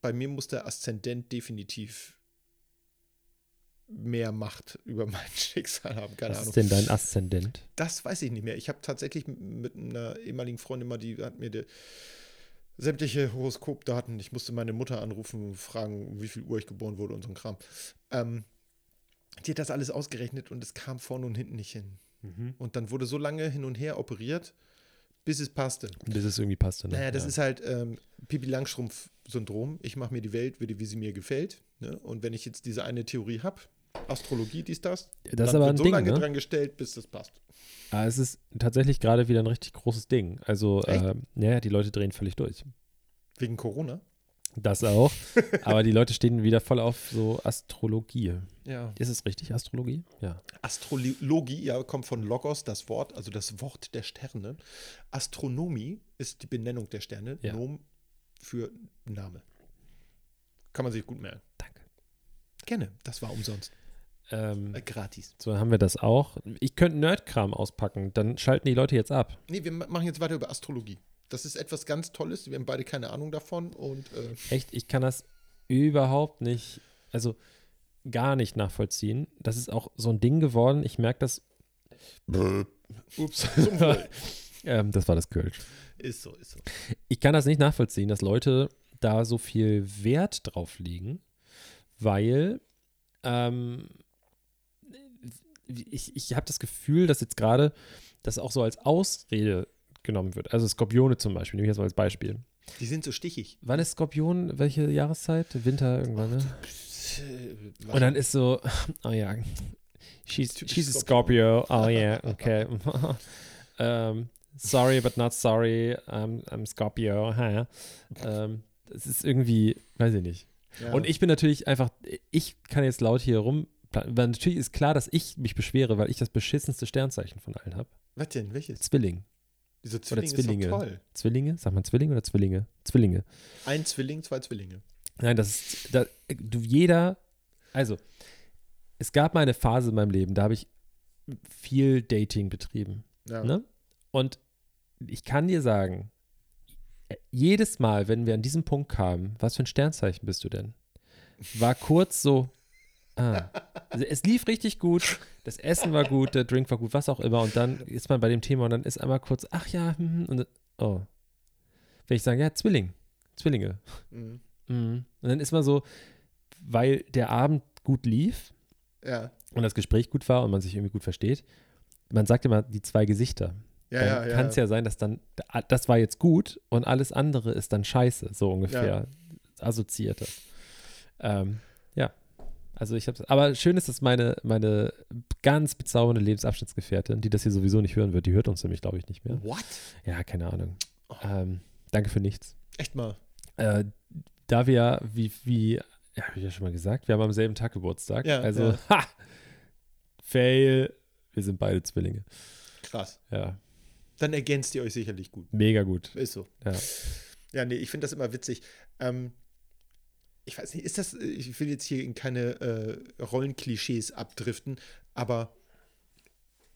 bei mir muss der Aszendent definitiv mehr Macht über mein Schicksal haben. Keine Was Ahnung. ist denn dein Aszendent? Das weiß ich nicht mehr. Ich habe tatsächlich mit einer ehemaligen Freundin mal, die hat mir die, sämtliche Horoskopdaten, ich musste meine Mutter anrufen, fragen, wie viel Uhr ich geboren wurde und so ein Kram. Ähm, die hat das alles ausgerechnet und es kam vorne und hinten nicht hin. Und dann wurde so lange hin und her operiert, bis es passte. Bis es irgendwie passte. Ne? Naja, das ja. ist halt ähm, Pipi Langstrumpf-Syndrom. Ich mache mir die Welt, wie, wie sie mir gefällt. Ne? Und wenn ich jetzt diese eine Theorie habe, Astrologie, dies, das, Das ist aber ein so Ding, lange ne? dran gestellt, bis das passt. Ah, es ist tatsächlich gerade wieder ein richtig großes Ding. Also, ähm, ja, die Leute drehen völlig durch. Wegen Corona? Das auch. aber die Leute stehen wieder voll auf so Astrologie. Ja. Ist es richtig, Astrologie? Ja. Astrologie, ja, kommt von Logos, das Wort, also das Wort der Sterne. Astronomie ist die Benennung der Sterne. Ja. Nom für Name. Kann man sich gut merken. Danke. Gerne, das war umsonst. Ähm, Äh, gratis. so haben wir das auch. Ich könnte Nerdkram auspacken, dann schalten die Leute jetzt ab. Nee, wir ma- machen jetzt weiter über Astrologie. Das ist etwas ganz Tolles. Wir haben beide keine Ahnung davon und äh, Echt, ich kann das überhaupt nicht, also gar nicht nachvollziehen. Das ist auch so ein Ding geworden. Ich merke das. Ups. ähm, das war das Kölsch. ist so, ist so. Ich kann das nicht nachvollziehen, dass Leute da so viel Wert drauf legen, weil ähm, ich, ich habe das Gefühl, dass jetzt gerade das auch so als Ausrede genommen wird. Also Skorpione zum Beispiel, nehme ich jetzt mal als Beispiel. Die sind so stichig. Wann ist Skorpion? Welche Jahreszeit? Winter irgendwann, ne? Äh, Und dann ist so, oh ja, she's, she's a Scorpio. Oh yeah, okay. ähm, sorry, but not sorry. I'm, I'm Scorpio. Ha. Ähm, das ist irgendwie, weiß ich nicht. ja. Und ich bin natürlich einfach, ich kann jetzt laut hier rum, weil natürlich ist klar, dass ich mich beschwere, weil ich das beschissenste Sternzeichen von allen habe. Was denn? Welches? Zwilling. Diese Oder Zwilling Zwillinge. ist doch toll. Zwillinge? Sagt man Zwillinge oder Zwillinge? Zwillinge. Ein Zwilling, zwei Zwillinge. Nein, das ist, da, du, jeder, also, es gab mal eine Phase in meinem Leben, da habe ich viel Dating betrieben. Ja. Ne? Und ich kann dir sagen, jedes Mal, wenn wir an diesen Punkt kamen, was für ein Sternzeichen bist du denn? War kurz so, ah. Also es lief richtig gut, das Essen war gut, der Drink war gut, was auch immer. Und dann ist man bei dem Thema und dann ist einmal kurz, ach ja, hm, hm, und oh. Wenn ich sage, ja, Zwilling, Zwillinge. Mhm. Mhm. Und dann ist man so, weil der Abend gut lief Ja. und das Gespräch gut war und man sich irgendwie gut versteht, man sagt immer die zwei Gesichter. Ja, dann ja, kann es ja sein, dass dann, das war jetzt gut und alles andere ist dann scheiße, so ungefähr. Assoziiert das. Ähm. Also ich habe aber schön ist, dass meine, meine ganz bezaubernde Lebensabschnittsgefährtin, die das hier sowieso nicht hören wird, die hört uns nämlich, glaube ich, nicht mehr. What? Ja, keine Ahnung. Oh. Ähm, danke für nichts. Echt mal. Äh, da wir, wie, wie, ja, habe ich ja schon mal gesagt, wir haben am selben Tag Geburtstag. Ja, also, ja. ha! Fail. Wir sind beide Zwillinge. Krass. Ja, Dann ergänzt ihr euch sicherlich gut. mega gut. Ist so. Ja. Ja, nee, ich finde das immer witzig. Ähm, ich weiß nicht, ist das, ich will jetzt hier in keine äh, Rollenklischees abdriften, aber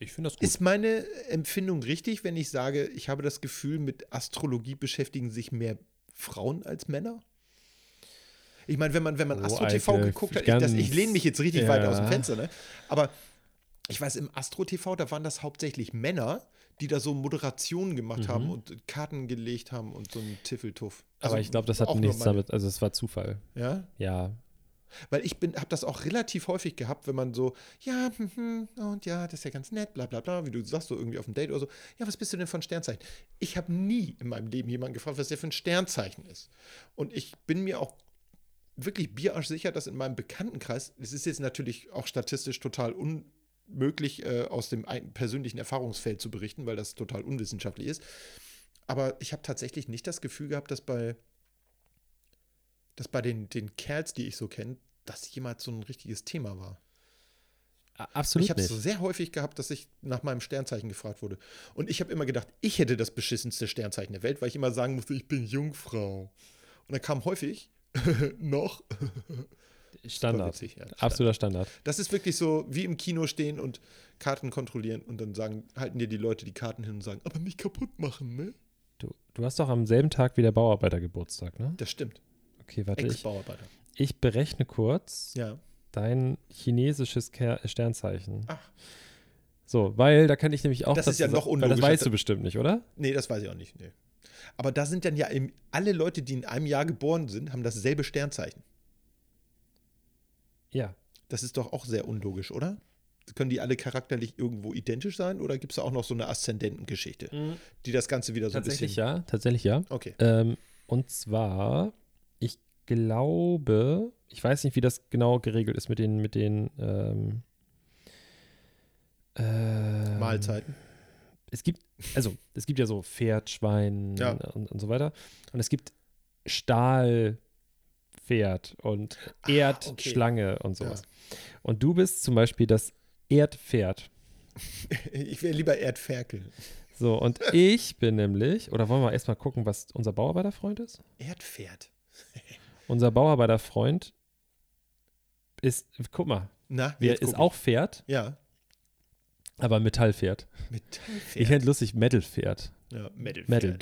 Ich finde das ist meine Empfindung richtig, wenn ich sage, ich habe das Gefühl, mit Astrologie beschäftigen sich mehr Frauen als Männer? Ich meine, wenn man, wenn man Oh, Astro TV geguckt hat, ich, das, ich lehne mich jetzt richtig ja. weit aus dem Fenster, ne? Aber ich weiß, im Astro TV, da waren das hauptsächlich Männer, die da so Moderationen gemacht haben Mhm. und Karten gelegt haben und so einen Tiffeltuff. Aber Also ich glaube, das hat nichts damit, also es war Zufall. Ja, Ja. weil ich bin, habe das auch relativ häufig gehabt, wenn man so, ja, hm, hm, und ja, das ist ja ganz nett, bla bla bla, wie du sagst, so irgendwie auf dem Date oder so. Ja, was bist du denn ein Sternzeichen? Ich habe nie in meinem Leben jemanden gefragt, was der für ein Sternzeichen ist. Und ich bin mir auch wirklich bierarsch sicher, dass in meinem Bekanntenkreis, es ist jetzt natürlich auch statistisch total unmöglich, äh, aus dem persönlichen Erfahrungsfeld zu berichten, weil das total unwissenschaftlich ist. Aber ich habe tatsächlich nicht das Gefühl gehabt, dass bei, dass bei den, den Kerls, die ich so kenne, das jemals so ein richtiges Thema war. Absolut ich habe es sehr häufig gehabt, dass ich nach meinem Sternzeichen gefragt wurde. Und ich habe immer gedacht, ich hätte das beschissenste Sternzeichen der Welt, weil ich immer sagen musste, ich bin Jungfrau. Und dann kam häufig noch Standard. witzig, ja. Absoluter Standard. Das ist wirklich so wie im Kino stehen und Karten kontrollieren und dann sagen, halten dir die Leute die Karten hin und sagen, aber nicht kaputt machen, ne? Du, du hast doch am selben Tag wie der Bauarbeiter Geburtstag, ne? Das stimmt. Okay, warte, ich, Ex-Bauarbeiter. ich berechne kurz Ja. dein chinesisches Ker Sternzeichen. Ach. So, weil da kann ich nämlich auch. Das ist ja noch weil Das weißt du bestimmt nicht, oder? Nee, das weiß ich auch nicht. Nee. Aber da sind dann ja alle Leute, die in einem Jahr geboren sind, haben dasselbe Sternzeichen. Ja. Das ist doch auch sehr unlogisch, oder? Können die alle charakterlich irgendwo identisch sein oder gibt es da auch noch so eine Aszendentengeschichte, die das Ganze wieder so ein Tatsächlich bisschen. ja, tatsächlich ja. Okay. Ähm, und zwar, ich glaube, ich weiß nicht, wie das genau geregelt ist mit den, mit den ähm, ähm, Mahlzeiten. Es gibt, also es gibt ja so Pferd, Schwein Ja. und, und so weiter. Und es gibt Stahlpferd und Ah, Erdschlange und sowas. Und du bist zum Beispiel das Erdpferd. Ich wäre lieber Erdferkel. So, und ich bin nämlich, oder wollen wir erstmal gucken, was unser Bauarbeiterfreund ist? Erdpferd. Unser Bauarbeiterfreund ist, guck mal, Na, jetzt ist auch Pferd. Ja. aber Metallpferd. Metallpferd. Ich fände lustig, Metalpferd. ja, Metal. Metal.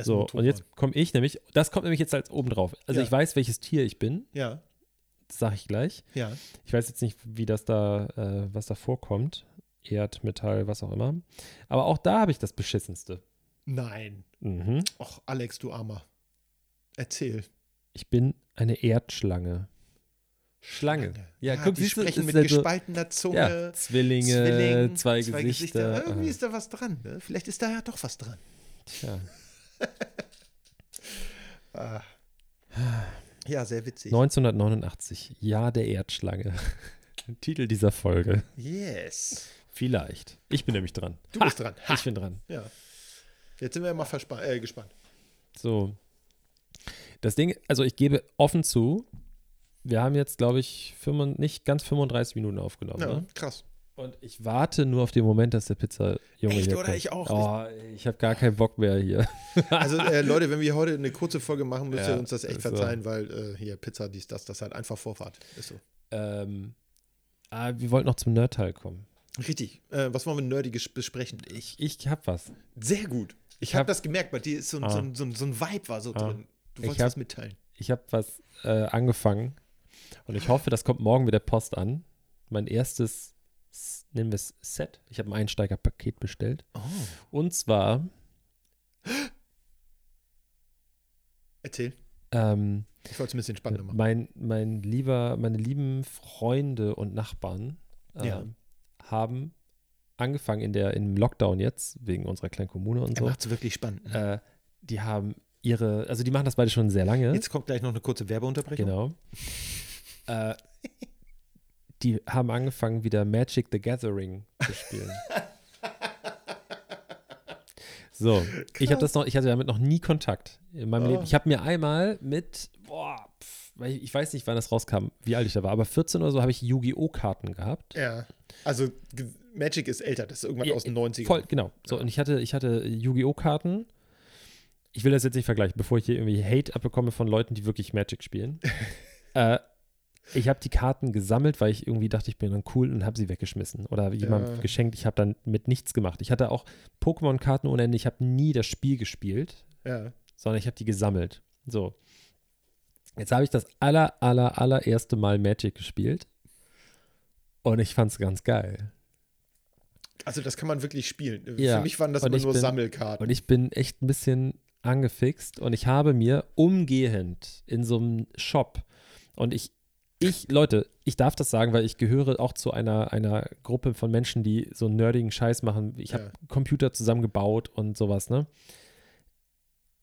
Das So, Motorrad. und jetzt komme ich nämlich, das kommt nämlich jetzt als oben drauf. Also Ja. ich weiß, welches Tier ich bin, Ja, das sage ich gleich. ja. Ich weiß jetzt nicht, wie das da, äh, was da vorkommt. Erd, Metall, was auch immer. Aber auch da habe ich das Beschissenste. Nein. Mhm. Och, Alex, du Armer. Erzähl. Ich bin eine Erdschlange. Schlange. Ja, guck, die du, sprechen ist mit ja so- gespaltener Zunge. Ja, Zwillinge, Zwilling, zwei, Gesichter. Irgendwie Ah, ist da was dran. Ne? Vielleicht ist da ja doch was dran. Tja. Ah. Ja, sehr witzig. 1989, Jahr der Erdschlange. Titel dieser Folge. Yes. Vielleicht. Ich bin nämlich dran. Du bist dran. Ha. Ich bin dran. Ja. Jetzt sind wir ja mal äh, gespannt. So. Das Ding, also ich gebe offen zu, wir haben jetzt, glaube ich, 35, nicht ganz 35 Minuten aufgenommen. Ja, Ne? krass. Und ich warte nur auf den Moment, dass der Pizza Junge Echt, hier oder? kommt. Ich auch. Oh, ich habe gar keinen Bock mehr hier. Also, äh, Leute, wenn wir heute eine kurze Folge machen, müsst ihr Ja, uns das echt ist so. verzeihen, weil äh, hier Pizza, dies, das, das halt einfach Vorfahrt. Ist so. ähm, ah, wir wollten noch zum Nerd-Teil kommen. Richtig. Äh, was wollen wir Nerdiges besprechen? Ich, ich hab was. Sehr gut. Ich, Ich habe hab- das gemerkt, bei dir ist so ein, Ah. so so so ein Vibe war so Ah. drin. Du wolltest hab- was mitteilen. Ich habe was äh, angefangen und ich hoffe, das kommt morgen mit der Post an. Mein erstes, nennen wir es Set. Ich habe ein Einsteigerpaket bestellt. Oh. Und zwar Erzähl. ähm, Ich wollte es ein bisschen spannender machen. mein, mein lieber, meine lieben Freunde und Nachbarn ähm, Ja. haben angefangen in der, im Lockdown jetzt, wegen unserer kleinen Kommune und so. macht es wirklich spannend. ne? Äh, die haben ihre, also die machen das beide schon sehr lange. Jetzt kommt gleich noch eine kurze Werbeunterbrechung. Genau. äh, die haben angefangen, wieder Magic the Gathering zu spielen. so, ich habe das noch, ich hatte damit noch nie Kontakt in meinem Oh. Leben. Ich habe mir einmal mit, boah, pf, ich, ich weiß nicht, wann das rauskam, wie alt ich da war, aber 14 oder so habe ich Yu-Gi-Oh! Karten gehabt. Ja. Also Magic ist älter, das ist irgendwann Ja, aus den 90ern. Voll, genau. So, und ich hatte, ich hatte Yu-Gi-Oh! Karten. Ich will das jetzt nicht vergleichen, bevor ich hier irgendwie Hate abbekomme von Leuten, die wirklich Magic spielen. äh, ich habe die Karten gesammelt, weil ich irgendwie dachte, ich bin dann cool und habe sie weggeschmissen oder jemandem Ja. geschenkt. Ich habe dann mit nichts gemacht. Ich hatte auch Pokémon-Karten ohne Ende. Ich habe nie das Spiel gespielt, Ja. sondern ich habe die gesammelt. So. Jetzt habe ich das aller, aller, allererste Mal Magic gespielt und ich fand es ganz geil. Also das kann man wirklich spielen. Ja, Für mich waren das und immer nur bin- Sammelkarten. Und ich bin echt ein bisschen angefixt und ich habe mir umgehend in so einem Shop und ich, ich, Leute, ich darf das sagen, weil ich gehöre auch zu einer, einer Gruppe von Menschen, die so nerdigen Scheiß machen. Ich habe Ja. Computer zusammengebaut und sowas, ne?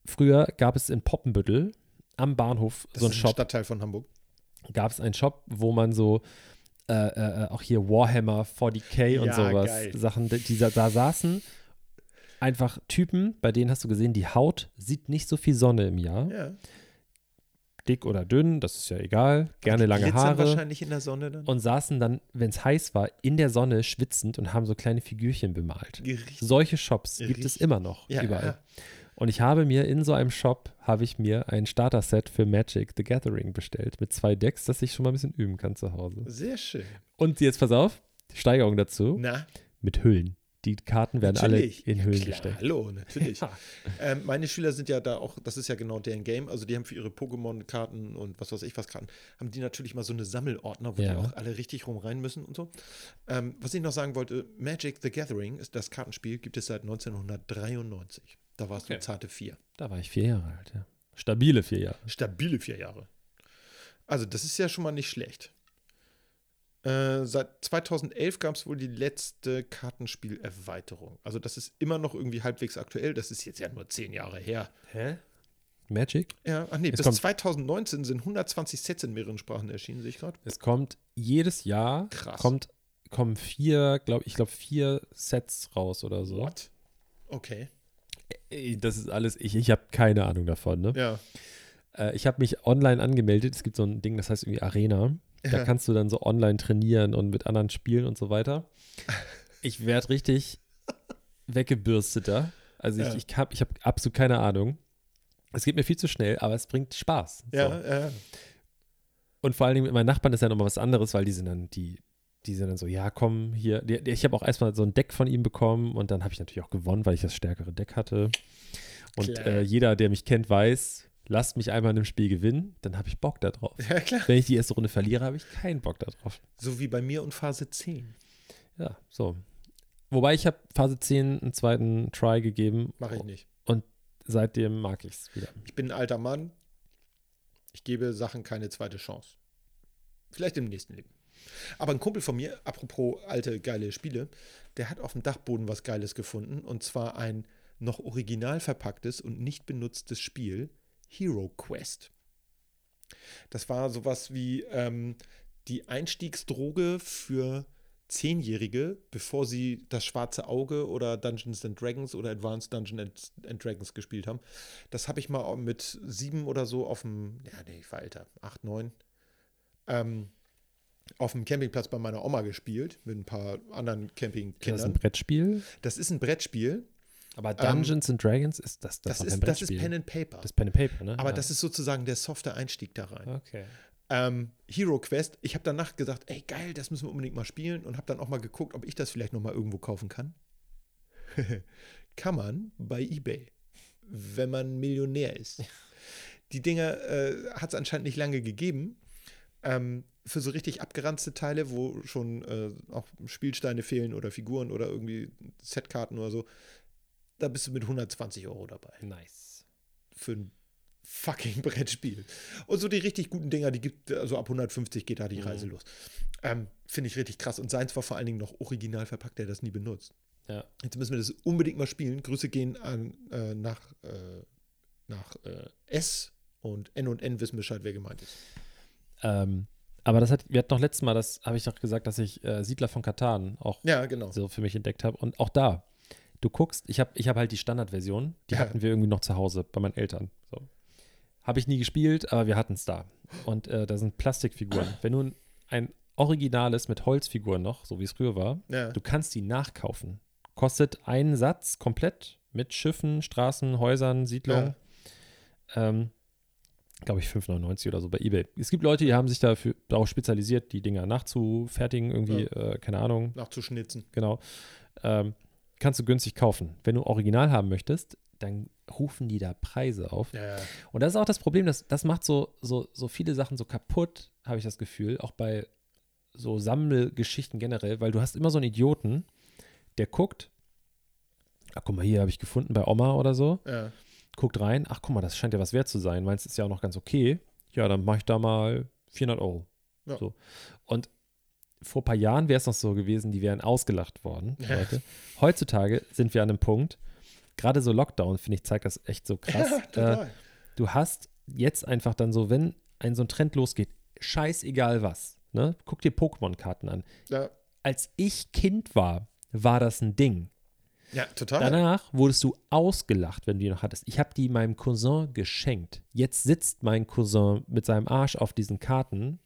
Früher gab es in Poppenbüttel am Bahnhof das so einen Shop, Stadtteil von Hamburg. gab es einen Shop, wo man so äh, äh, auch hier Warhammer 40k und Ja, sowas geil. Sachen, die, die da, da saßen einfach Typen, bei denen hast du gesehen, die Haut sieht nicht so viel Sonne im Jahr. Ja. Dick oder dünn, das ist ja egal. Gerne lange Haare. wahrscheinlich in der Sonne dann. Und saßen dann, wenn es heiß war, in der Sonne schwitzend und haben so kleine Figürchen bemalt. Richtig. Solche Shops gibt es immer noch Ja, überall. ja. Und ich habe mir in so einem Shop, habe ich mir ein Starter-Set für Magic the Gathering bestellt mit zwei Decks, dass ich schon mal ein bisschen üben kann zu Hause. Sehr schön. Und jetzt pass auf, Steigerung dazu, Na, mit Hüllen. Die Karten werden natürlich. alle in Ja, Hüllen klar, gestellt. Hallo, natürlich. Ja. ähm, meine Schüler sind ja da auch, das ist ja genau deren Game, also die haben für ihre Pokémon-Karten und was weiß ich was Karten, haben die natürlich mal so eine Sammelordner, wo Ja. die auch alle richtig rum rein müssen und so. Ähm, was ich noch sagen wollte, Magic the Gathering, ist das Kartenspiel, gibt es seit 1993. Da warst Okay. du zarte vier. Da war ich vier Jahre alt, ja. Stabile vier Jahre. Stabile vier Jahre. Also, das ist ja schon mal nicht schlecht. Äh, seit 2011 gab es wohl die letzte Kartenspielerweiterung. Also, das ist immer noch irgendwie halbwegs aktuell. Das ist jetzt ja nur zehn Jahre her. Hä? Magic? Ja, ach nee, Es bis kommt- 2019 sind 120 Sets in mehreren Sprachen erschienen, sehe ich gerade. Es kommt jedes Jahr Krass. kommt kommen vier, glaube ich, glaube vier Sets raus oder so. What? Okay. Das ist alles, ich, ich habe keine Ahnung davon. Ne? Ja. Äh, ich habe mich online angemeldet. Es gibt so ein Ding, das heißt irgendwie Arena. Da Ja. kannst du dann so online trainieren und mit anderen spielen und so weiter. Ich werde richtig weggebürsteter. Also ich, Ja. ich habe ich hab absolut keine Ahnung. Es geht mir viel zu schnell, aber es bringt Spaß. So. Ja, ja. Und vor allen Dingen mit meinen Nachbarn ist ja nochmal was anderes, weil die sind dann, die, die sind dann so, ja, komm, hier. Die, ich habe auch erstmal so ein Deck von ihm bekommen und dann habe ich natürlich auch gewonnen, weil ich das stärkere Deck hatte. Und äh, jeder, der mich kennt, weiß, lasst mich einmal in einem Spiel gewinnen, dann habe ich Bock da drauf. Ja, klar. Wenn ich die erste Runde verliere, habe ich keinen Bock da drauf. So wie bei mir und Phase 10. Ja, so. Wobei ich habe Phase 10 einen zweiten Try gegeben. Mache ich nicht. Seitdem mag ich es wieder. Ich bin ein alter Mann. Ich gebe Sachen keine zweite Chance. Vielleicht im nächsten Leben. Aber ein Kumpel von mir, apropos alte geile Spiele, der hat auf dem Dachboden was Geiles gefunden. Und zwar ein noch original verpacktes und nicht benutztes Spiel, Hero Quest. Das war sowas wie ähm, die Einstiegsdroge für Zehnjährige, bevor sie das schwarze Auge oder Dungeons and Dragons oder Advanced Dungeons and, Dragons gespielt haben. Das habe ich mal mit sieben oder so auf dem, ja, nee, ich war älter, acht, neun, ähm, auf dem Campingplatz bei meiner Oma gespielt, mit ein paar anderen Ist das ein Campingkindern. Brettspiel? Das ist ein Brettspiel. Aber Dungeons and Dragons ist das, Das, doch ist, kein das ist. Pen and Paper. Das ist Pen and Paper, ne? Aber ja. das ist sozusagen der softe Einstieg da rein. Okay. Ähm, Hero Quest, ich habe danach gesagt, ey geil, das müssen wir unbedingt mal spielen und habe dann auch mal geguckt, ob ich das vielleicht noch mal irgendwo kaufen kann. kann man bei eBay, wenn man Millionär ist. Die Dinger äh, hat es anscheinend nicht lange gegeben. Ähm, für so richtig abgeranzte Teile, wo schon äh, auch Spielsteine fehlen oder Figuren oder irgendwie Setkarten oder so, da bist du mit 120 Euro dabei Nice. für ein fucking Brettspiel. Und so die richtig guten Dinger, die gibt, also ab 150 geht da die Mhm. Reise los. Ähm, Finde ich richtig krass. Und seins war vor allen Dingen noch original verpackt, der das nie benutzt. Ja. Jetzt müssen wir das unbedingt mal spielen. Grüße gehen an, äh, nach, äh, nach äh, S und N und N wissen Bescheid, wer gemeint ist. Ähm, aber das hat, wir hatten noch letztes Mal, das habe ich doch gesagt, dass ich äh, Siedler von Katan auch Ja, genau. so für mich entdeckt habe. Und auch da, du guckst, ich habe ich hab halt die Standardversion, die Ja. hatten wir irgendwie noch zu Hause bei meinen Eltern. So. Habe ich nie gespielt, aber wir hatten es da. Und äh, da sind Plastikfiguren. Wenn du ein, originales mit Holzfiguren noch, so wie es früher war, Ja. du kannst die nachkaufen. Kostet einen Satz komplett mit Schiffen, Straßen, Häusern, Siedlungen. Ähm, glaube ich, 5,99 oder so bei eBay. Es gibt Leute, die haben sich dafür darauf spezialisiert, die Dinger nachzufertigen, irgendwie, äh, keine Ahnung, Nachzuschnitzen. genau. Ähm, kannst du günstig kaufen. Wenn du Original haben möchtest, dann rufen die da Preise auf. Ja, ja. Und das ist auch das Problem, das, das macht so, so, so viele Sachen so kaputt, habe ich das Gefühl, auch bei so Sammelgeschichten generell, weil du hast immer so einen Idioten, der guckt, ach guck mal, hier habe ich gefunden bei Oma oder so, ja. guckt rein, ach guck mal, das scheint ja was wert zu sein, meins ist ja auch noch ganz okay, ja, dann mache ich da mal 400 Euro. So. Und vor ein paar Jahren wäre es noch so gewesen, die wären ausgelacht worden. Leute. Heutzutage sind wir an einem Punkt, gerade so Lockdown, finde ich, zeigt das echt so krass. Ja, äh, du hast jetzt einfach dann so, wenn ein so ein Trend losgeht, scheißegal was, ne? Guck dir Pokémon-Karten an. ja. Als ich Kind war, war das ein Ding. ja, total. Danach wurdest du ausgelacht, wenn du die noch hattest. Ich habe die meinem Cousin geschenkt. Jetzt sitzt mein Cousin mit seinem Arsch auf diesen Karten,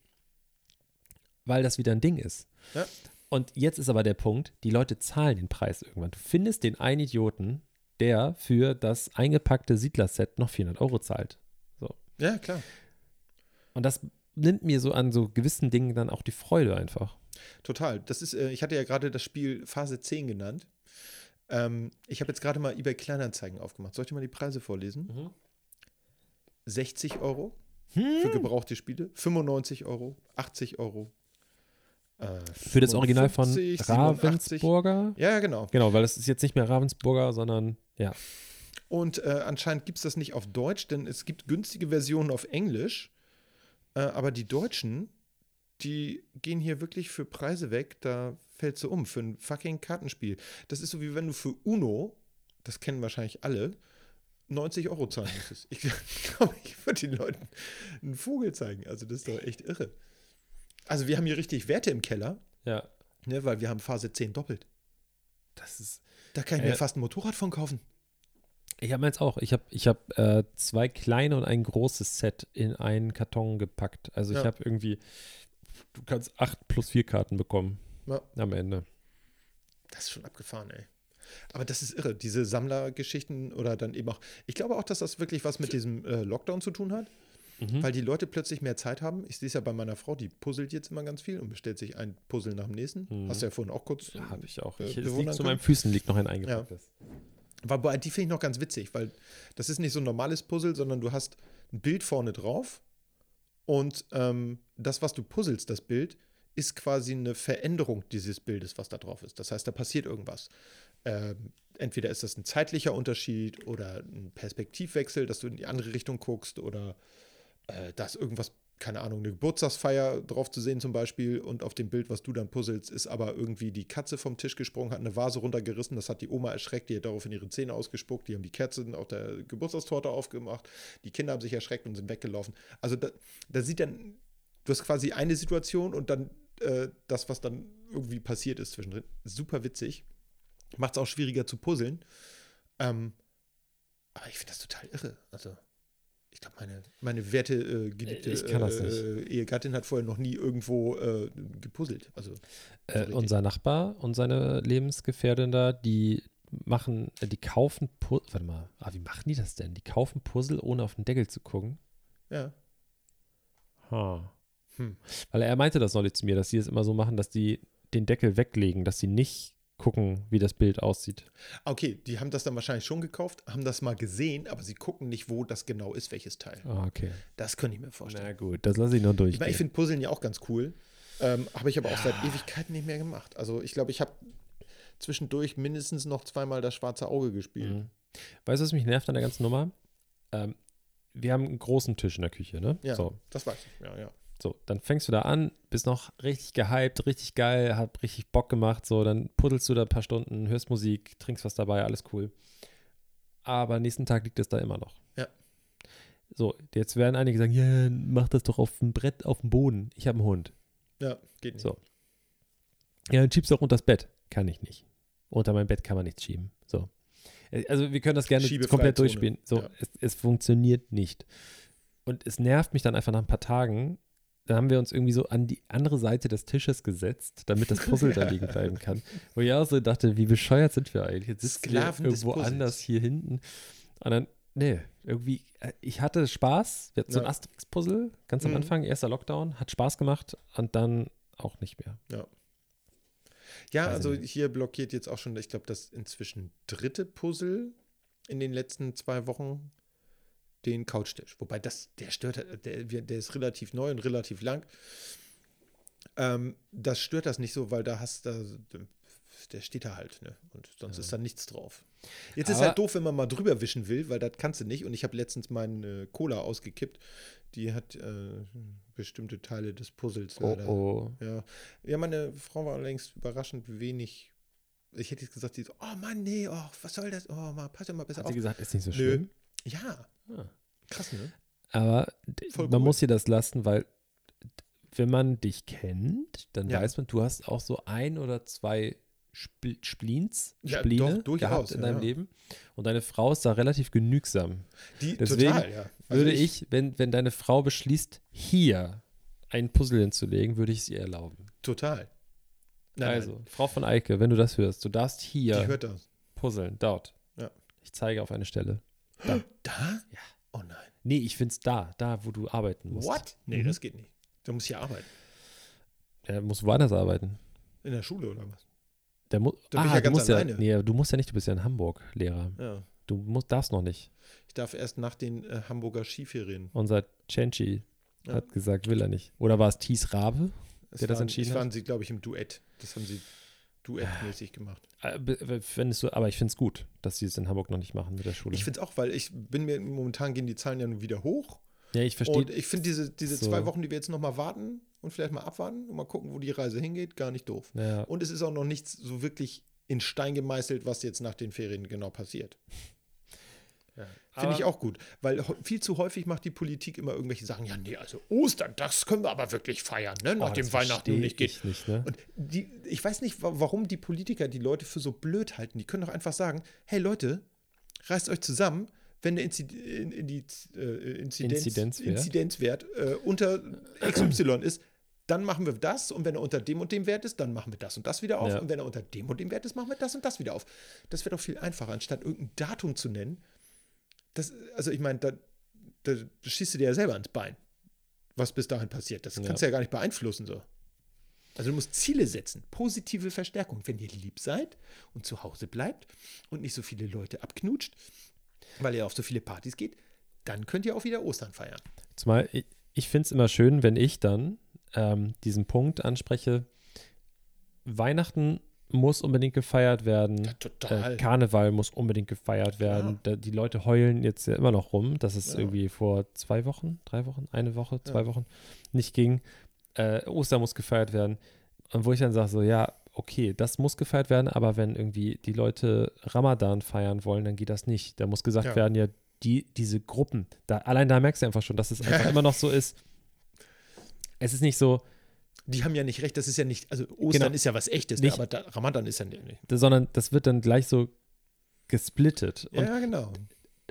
weil das wieder ein Ding ist. Ja. Und jetzt ist aber der Punkt, die Leute zahlen den Preis irgendwann. Du findest den einen Idioten, der für das eingepackte Siedler-Set noch 400 Euro zahlt. ja, klar. Und das nimmt mir so an so gewissen Dingen dann auch die Freude einfach. Total. Das ist, äh, ich hatte ja gerade das Spiel Phase 10 genannt. Ähm, ich habe jetzt gerade mal eBay Kleinanzeigen aufgemacht. Soll ich dir mal die Preise vorlesen? Mhm. 60 Euro Hm. für gebrauchte Spiele, 95 Euro, 80 Euro. Äh, Für das Original von 55, 87. Ravensburger? Ja, genau. Genau, weil das ist jetzt nicht mehr Ravensburger, sondern ja. Und äh, anscheinend gibt es das nicht auf Deutsch, denn es gibt günstige Versionen auf Englisch. Äh, aber die Deutschen, die gehen hier wirklich für Preise weg, da fällt sie um, für ein fucking Kartenspiel. Das ist so wie wenn du für Uno, das kennen wahrscheinlich alle, 90 Euro zahlen müsstest. Ich glaube, ich würde den Leuten einen Vogel zeigen. Also das ist doch echt irre. Also wir haben hier richtig Werte im Keller, Ja. ne, weil wir haben Phase 10 doppelt. Das ist. Da kann ich Äh, mir fast ein Motorrad von kaufen. Ich habe meins auch. Ich habe ich hab, äh, zwei kleine und ein großes Set in einen Karton gepackt. Also ich Ja. habe irgendwie, du kannst acht plus vier Karten bekommen Ja. am Ende. Das ist schon abgefahren, ey. Aber das ist irre, diese Sammlergeschichten oder dann eben auch. Ich glaube auch, dass das wirklich was mit diesem äh, Lockdown zu tun hat, Mhm. weil die Leute plötzlich mehr Zeit haben. Ich sehe es ja bei meiner Frau, die puzzelt jetzt immer ganz viel und bestellt sich ein Puzzle nach dem nächsten. Mhm. Hast du ja vorhin auch kurz. Ja, habe ich auch. äh, Ich, liegt zu meinen Füßen, liegt noch ein eingepacktes. Wobei, die finde ich noch ganz witzig, weil das ist nicht so ein normales Puzzle, sondern du hast ein Bild vorne drauf und ähm, das, was du puzzelst, das Bild, ist quasi eine Veränderung dieses Bildes, was da drauf ist. Das heißt, da passiert irgendwas. Ähm, entweder ist das ein zeitlicher Unterschied oder ein Perspektivwechsel, dass du in die andere Richtung guckst oder äh, da ist irgendwas, keine Ahnung, eine Geburtstagsfeier drauf zu sehen zum Beispiel und auf dem Bild, was du dann puzzelst, ist aber irgendwie die Katze vom Tisch gesprungen, hat eine Vase runtergerissen, das hat die Oma erschreckt, die hat daraufhin ihre Zähne ausgespuckt, die haben die Kerzen auf der Geburtstagstorte aufgemacht, die Kinder haben sich erschreckt und sind weggelaufen. Also da, da sieht dann, du hast quasi eine Situation und dann äh, das, was dann irgendwie passiert ist zwischendrin. Super witzig. Macht es auch schwieriger zu puzzeln. Ähm, aber ich finde das total irre. Also, Ich glaube, meine, meine werte äh, geliebte Ich kann das äh, Ehegattin hat vorher noch nie irgendwo äh, gepuzzelt. Also Äh, richtig. unser Nachbar und seine Lebensgefährtin da, die machen, äh, die kaufen, Pu warte mal, ah, wie machen die das denn? Die kaufen Puzzle, ohne auf den Deckel zu gucken. ja. Ha. Hm. Weil er meinte das neulich zu mir, dass sie es immer so machen, dass die den Deckel weglegen, dass sie nicht gucken, wie das Bild aussieht. Okay, die haben das dann wahrscheinlich schon gekauft, haben das mal gesehen, aber sie gucken nicht, wo das genau ist, welches Teil. Ah, okay. Das könnte ich mir vorstellen. Na gut, das lasse ich nur durch. Ich ich finde Puzzeln ja auch ganz cool. Ähm, habe ich aber auch seit Ewigkeiten nicht mehr gemacht. Also ich glaube, ich habe zwischendurch mindestens noch zweimal das schwarze Auge gespielt. Mhm. Weißt du, was mich nervt an der ganzen Nummer? Ähm, wir haben einen großen Tisch in der Küche, ne? Ja, So, das weiß ich. Ja, ja. So, dann fängst du da an, bist noch richtig gehypt, richtig geil, hat richtig Bock gemacht, so, dann puddelst du da ein paar Stunden, hörst Musik, trinkst was dabei, alles cool. Aber nächsten Tag liegt es da immer noch. Ja. So, jetzt werden einige sagen, ja, mach das doch auf dem Brett, auf dem Boden. Ich habe einen Hund. Ja, geht nicht. So. Ja, dann schiebst du auch unter das Bett. Kann ich nicht. Unter mein Bett kann man nichts schieben. So. Äh, Also wir können das gerne komplett durchspielen. So, Ja. es, es funktioniert nicht. Und es nervt mich dann einfach nach ein paar Tagen. Da haben wir uns irgendwie so an die andere Seite des Tisches gesetzt, damit das Puzzle da liegen bleiben kann. Wo ich auch so dachte, wie bescheuert sind wir eigentlich? Jetzt sitzen wir Sklaven des irgendwo anders hier hinten. Und dann, nee, irgendwie, äh, ich hatte Spaß. Wir hatten so ein Ja. Asterix-Puzzle ganz am Mhm. Anfang, erster Lockdown, hat Spaß gemacht und dann auch nicht mehr. Ja, Weiß also hier blockiert jetzt auch schon, ich glaube, das inzwischen dritte Puzzle in den letzten zwei Wochen den Couchtisch. Wobei das, der stört, der, der ist relativ neu und relativ lang. Ähm, das stört das nicht so, weil da hast du, der steht da halt, ne? Und sonst ist da nichts drauf. Jetzt ist Aber- halt doof, wenn man mal drüber wischen will, weil das kannst du nicht. Und ich habe letztens meine Cola ausgekippt. Die hat äh, bestimmte Teile des Puzzles Oh, leider. oh. Ja. ja, meine Frau war längst überraschend wenig. Ich hätte jetzt gesagt, die so, oh Mann, nee, oh, was soll das? Oh, mal, pass doch mal besser Hat auf. sie gesagt, ist nicht so Nö. schlimm. Ja, krass, ne? Aber Voll man cool. muss dir das lassen, weil wenn man dich kennt, dann Ja. weiß man, du hast auch so ein oder zwei Spl Spleens, Ja, Spline doch, durchaus, gehabt in deinem ja. Leben. Und deine Frau ist da relativ genügsam. Die, Deswegen total, ja. Also würde ich, wenn, wenn deine Frau beschließt, hier ein Puzzle hinzulegen, würde ich sie erlauben. Total. Nein, also, Frau von Eike, wenn du das hörst, du darfst nein, hier das. puzzeln, dort. Ja. Ich zeige auf eine Stelle. Da? Ja. Oh nein. Nee, ich finde es da, da, wo du arbeiten musst. What? Nee, Mhm. das geht nicht. Da muss ich ja arbeiten. Er muss woanders arbeiten. In der Schule oder was? Der mu Da ah, ja du ganz musst ja, alleine. nee, du musst ja nicht, du bist ja in Hamburg Lehrer. Ja. Du musst, darfst noch nicht. Ich darf erst nach den äh, Hamburger Skiferien. Unser Chenchi Ja. hat gesagt, will er nicht. Oder war es Thies Rabe? Der das waren, entschieden es hat? waren sie, glaube ich, im Duett. Das haben sie duettmäßig gemacht. Äh, Findest du, aber ich finde es gut, dass sie es in Hamburg noch nicht machen mit der Schule. Ich finde es auch, weil ich bin mir momentan gehen die Zahlen ja nun wieder hoch. ja, ich verstehe. Und ich finde diese, diese So. zwei Wochen, die wir jetzt nochmal warten und vielleicht mal abwarten und mal gucken, wo die Reise hingeht, gar nicht doof. Ja, Und es ist auch noch nichts so wirklich in Stein gemeißelt, was jetzt nach den Ferien genau passiert. Finde ich auch gut, weil viel zu häufig macht die Politik immer irgendwelche Sachen, ja, nee, also Ostern, das können wir aber wirklich feiern, ne? Oh, nachdem das Weihnachten nicht geht. Ich nicht, ne? Und die, ich weiß nicht, wa- warum die Politiker die Leute für so blöd halten. Die können doch einfach sagen, hey Leute, reißt euch zusammen, wenn der Inzid in, in die, äh, Inzidenz, Inzidenzwert. Inzidenzwert äh, unter XY ist, dann machen wir das und wenn er unter dem und dem Wert ist, dann machen wir das und das wieder auf Ja. und wenn er unter dem und dem Wert ist, machen wir das und das wieder auf. Das wäre doch viel einfacher, anstatt irgendein Datum zu nennen. Das, also ich meine, da, da schießt du dir ja selber ins Bein, was bis dahin passiert. Das Ja. kannst du ja gar nicht beeinflussen so. Also du musst Ziele setzen, positive Verstärkung. Wenn ihr lieb seid und zu Hause bleibt und nicht so viele Leute abknutscht, weil ihr auf so viele Partys geht, dann könnt ihr auch wieder Ostern feiern. Zumal ich, ich finde es immer schön, wenn ich dann ähm, diesen Punkt anspreche, Weihnachten muss unbedingt gefeiert werden. Ja, total. Äh, Karneval muss unbedingt gefeiert werden. Da, die Leute heulen jetzt ja immer noch rum, dass es Ja. irgendwie vor zwei Wochen, drei Wochen, eine Woche, zwei Ja. Wochen nicht ging. Äh, Ostern muss gefeiert werden. Und wo ich dann sage, so, ja, okay, das muss gefeiert werden, aber wenn irgendwie die Leute Ramadan feiern wollen, dann geht das nicht. Da muss gesagt werden, ja, die, diese Gruppen, da, allein da merkst du einfach schon, dass es einfach immer noch so ist. Es ist nicht so, Die haben ja nicht recht, das ist ja nicht, also Ostern Genau. ist ja was echtes, Nicht- aber da, Ramadan ist ja nicht. sondern das wird dann gleich so gesplittet. Ja, Und ja, genau.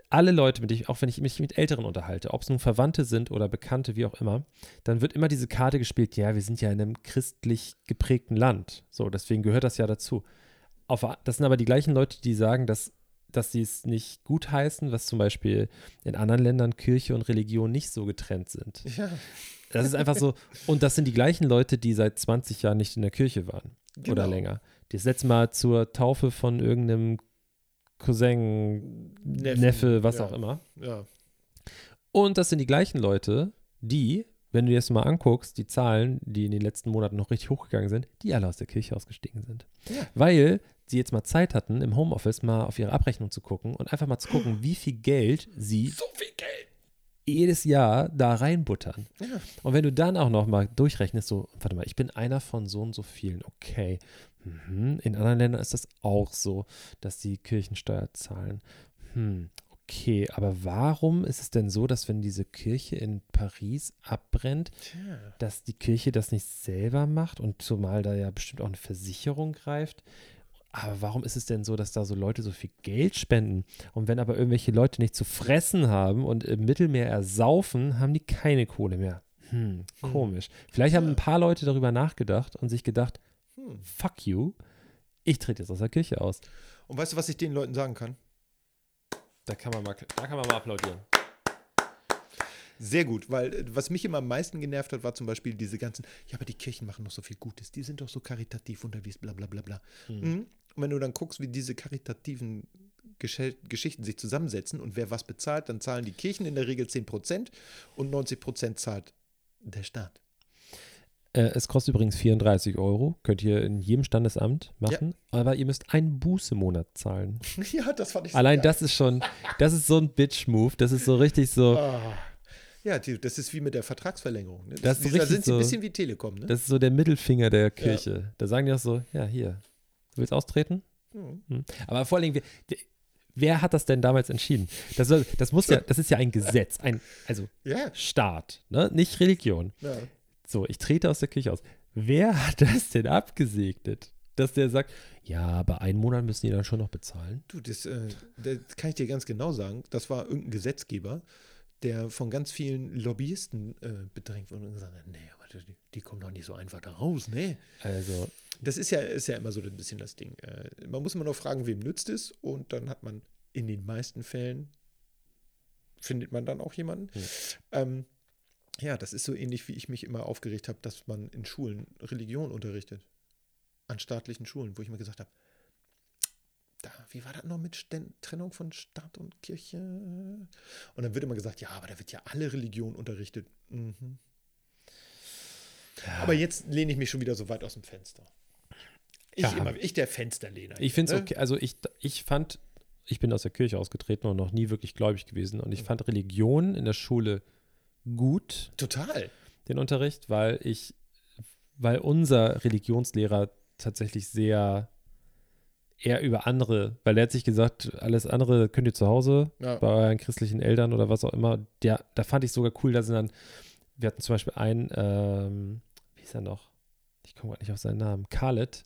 alle Leute, mit ich, auch wenn ich mich mit Älteren unterhalte, ob es nun Verwandte sind oder Bekannte, wie auch immer, dann wird immer diese Karte gespielt, ja, wir sind ja in einem christlich geprägten Land. So, deswegen gehört das ja dazu. Auf, das sind aber die gleichen Leute, die sagen, dass, dass sie es nicht gut heißen, was zum Beispiel in anderen Ländern Kirche und Religion nicht so getrennt sind. Ja, Das ist einfach so. Und das sind die gleichen Leute, die seit 20 Jahren nicht in der Kirche waren. Oder Genau. länger. Die das letzte Mal zur Taufe von irgendeinem Cousin, Neffen, Neffe, was ja. auch immer. ja. Und das sind die gleichen Leute, die, wenn du dir das mal anguckst, die Zahlen, die in den letzten Monaten noch richtig hochgegangen sind, die alle aus der Kirche ausgestiegen sind. Ja. Weil sie jetzt mal Zeit hatten, im Homeoffice mal auf ihre Abrechnung zu gucken und einfach mal zu gucken, wie viel Geld sie So viel Geld. jedes Jahr da reinbuttern. Ja. Und wenn du dann auch noch mal durchrechnest, so, warte mal, ich bin einer von so und so vielen, okay. Mhm. In anderen Ländern ist das auch so, dass die Kirchensteuer zahlen. Hm, okay, aber warum ist es denn so, dass wenn diese Kirche in Paris abbrennt, Tja. dass die Kirche das nicht selber macht und zumal da ja bestimmt auch eine Versicherung greift? Aber warum ist es denn so, dass da so Leute so viel Geld spenden? Und wenn aber irgendwelche Leute nicht zu fressen haben und im Mittelmeer ersaufen, haben die keine Kohle mehr. Hm, Hm. komisch. Vielleicht haben ein paar Leute darüber nachgedacht und sich gedacht, Hm. fuck you, ich trete jetzt aus der Kirche aus. Und weißt du, was ich den Leuten sagen kann? Da kann man mal, da kann man mal applaudieren. Sehr gut, weil äh, was mich immer am meisten genervt hat, war zum Beispiel diese ganzen, ja, aber die Kirchen machen doch so viel Gutes, die sind doch so karitativ unterwegs, bla bla bla bla. Hm. Und wenn du dann guckst, wie diese karitativen Geschichten sich zusammensetzen und wer was bezahlt, dann zahlen die Kirchen in der Regel 10% und 90% zahlt der Staat. Äh, es kostet übrigens 34 Euro, könnt ihr in jedem Standesamt machen, aber ihr müsst einen Bußemonat zahlen. ja, das fand ich so Allein geil. das ist schon, das ist so ein Bitch-Move, das ist so richtig so, Ah. Ja, die, das ist wie mit der Vertragsverlängerung. Ne? Das ist so da sind sie so- ein bisschen wie Telekom. Ne? das ist so der Mittelfinger der Kirche. Da sagen die auch so, ja, hier, du willst austreten? Mhm. Hm. Aber vor allen Dingen, wer, hat das denn damals entschieden? Das, das muss ja, das ist ja ein Gesetz, ein, also Ja, Staat, ne? nicht Religion. ja. So, ich trete aus der Kirche aus. Wer hat das denn abgesegnet? Dass der sagt, ja, aber einen Monat müssen die dann schon noch bezahlen. Du, das, äh, das kann ich dir ganz genau sagen. Das war irgendein Gesetzgeber, der von ganz vielen Lobbyisten äh, bedrängt wurde und gesagt hat, nee, aber die, die kommen doch nicht so einfach da raus, ne? Also, Das ist ja, ist ja immer so ein bisschen das Ding. Äh, man muss immer noch fragen, wem nützt es und dann hat man in den meisten Fällen findet man dann auch jemanden. Hm. Ähm, ja, das ist so ähnlich, wie ich mich immer aufgeregt habe, dass man in Schulen Religion unterrichtet. An staatlichen Schulen, wo ich mir gesagt habe, da, wie war das noch mit Sten Trennung von Staat und Kirche? Und dann wird immer gesagt, ja, aber da wird ja alle Religion unterrichtet. Mhm. Aber jetzt lehne ich mich schon wieder so weit aus dem Fenster. Ich, Ja. immer, ich der Fensterlehner. ich finde es ne? okay. Also, ich, ich fand, ich bin aus der Kirche ausgetreten und noch nie wirklich gläubig gewesen. Und ich fand Religion in der Schule gut, Total. den Unterricht, weil ich, weil unser Religionslehrer tatsächlich sehr eher über andere, weil er hat sich gesagt, alles andere könnt ihr zu Hause Ja. bei euren christlichen Eltern oder was auch immer. Der, da fand ich sogar cool, da sind dann, wir hatten zum Beispiel einen, ähm, wie hieß er noch? Ich komme gerade nicht auf seinen Namen. Khaled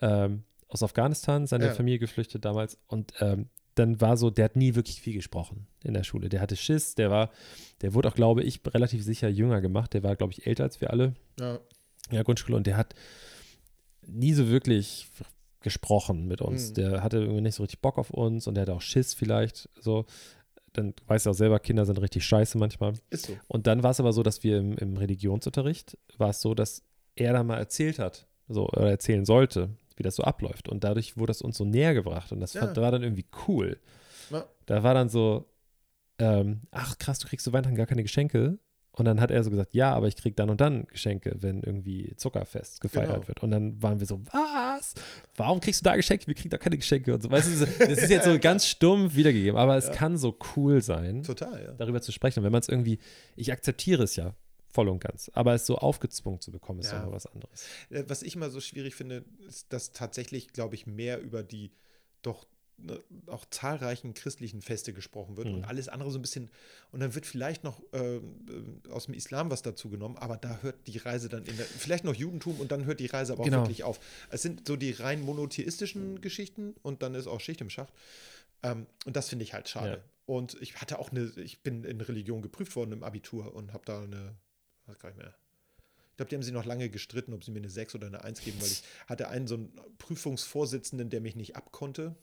ähm, aus Afghanistan, seine Ja. Familie geflüchtet damals. Und ähm, dann war so, der hat nie wirklich viel gesprochen in der Schule. Der hatte Schiss, der war, der wurde auch, glaube ich, relativ sicher jünger gemacht. Der war, glaube ich, älter als wir alle Ja. in der Grundschule und der hat nie so wirklich gesprochen mit uns. Mhm. Der hatte irgendwie nicht so richtig Bock auf uns und der hatte auch Schiss vielleicht so. Dann weißt du auch selber, Kinder sind richtig scheiße manchmal. Ist so. Und dann war es aber so, dass wir im, im Religionsunterricht, war es so, dass er da mal erzählt hat, so, oder erzählen sollte, wie das so abläuft. Und dadurch wurde es uns so näher gebracht. Und das Ja. fand, war dann irgendwie cool. Ja. Da war dann so, ähm, ach krass, du kriegst zu Weihnachten gar keine Geschenke. Und dann hat er so gesagt, ja, aber ich krieg dann und dann Geschenke, wenn irgendwie Zuckerfest gefeiert Genau. wird. Und dann waren wir so, was? Warum kriegst du da Geschenke? Wir kriegen da keine Geschenke und so. Weißt du, das ist jetzt so ganz stumpf wiedergegeben, aber es Ja. kann so cool sein Total, ja. darüber zu sprechen. Und wenn man es irgendwie, ich akzeptiere es ja voll und ganz, aber es so aufgezwungen zu bekommen, ist Ja. mal was anderes. Äh, Was ich immer so schwierig finde, ist, dass tatsächlich, glaube ich, mehr über die doch auch zahlreichen christlichen Feste gesprochen wird Mhm. und alles andere so ein bisschen. Und dann wird vielleicht noch ähm, äh, aus dem Islam was dazu genommen, aber da hört die Reise dann in der, vielleicht noch Judentum und dann hört die Reise aber auch Genau. wirklich auf. Es sind so die rein monotheistischen Geschichten und dann ist auch Schicht im Schacht. Ähm, und das finde ich halt schade. und ich hatte auch eine, ich bin in Religion geprüft worden im Abitur und habe da eine, weiß gar nicht mehr. Ich glaube, die haben sich noch lange gestritten, ob sie mir eine 6 oder eine 1 geben, weil ich hatte einen so einen Prüfungsvorsitzenden, der mich nicht abkonnte.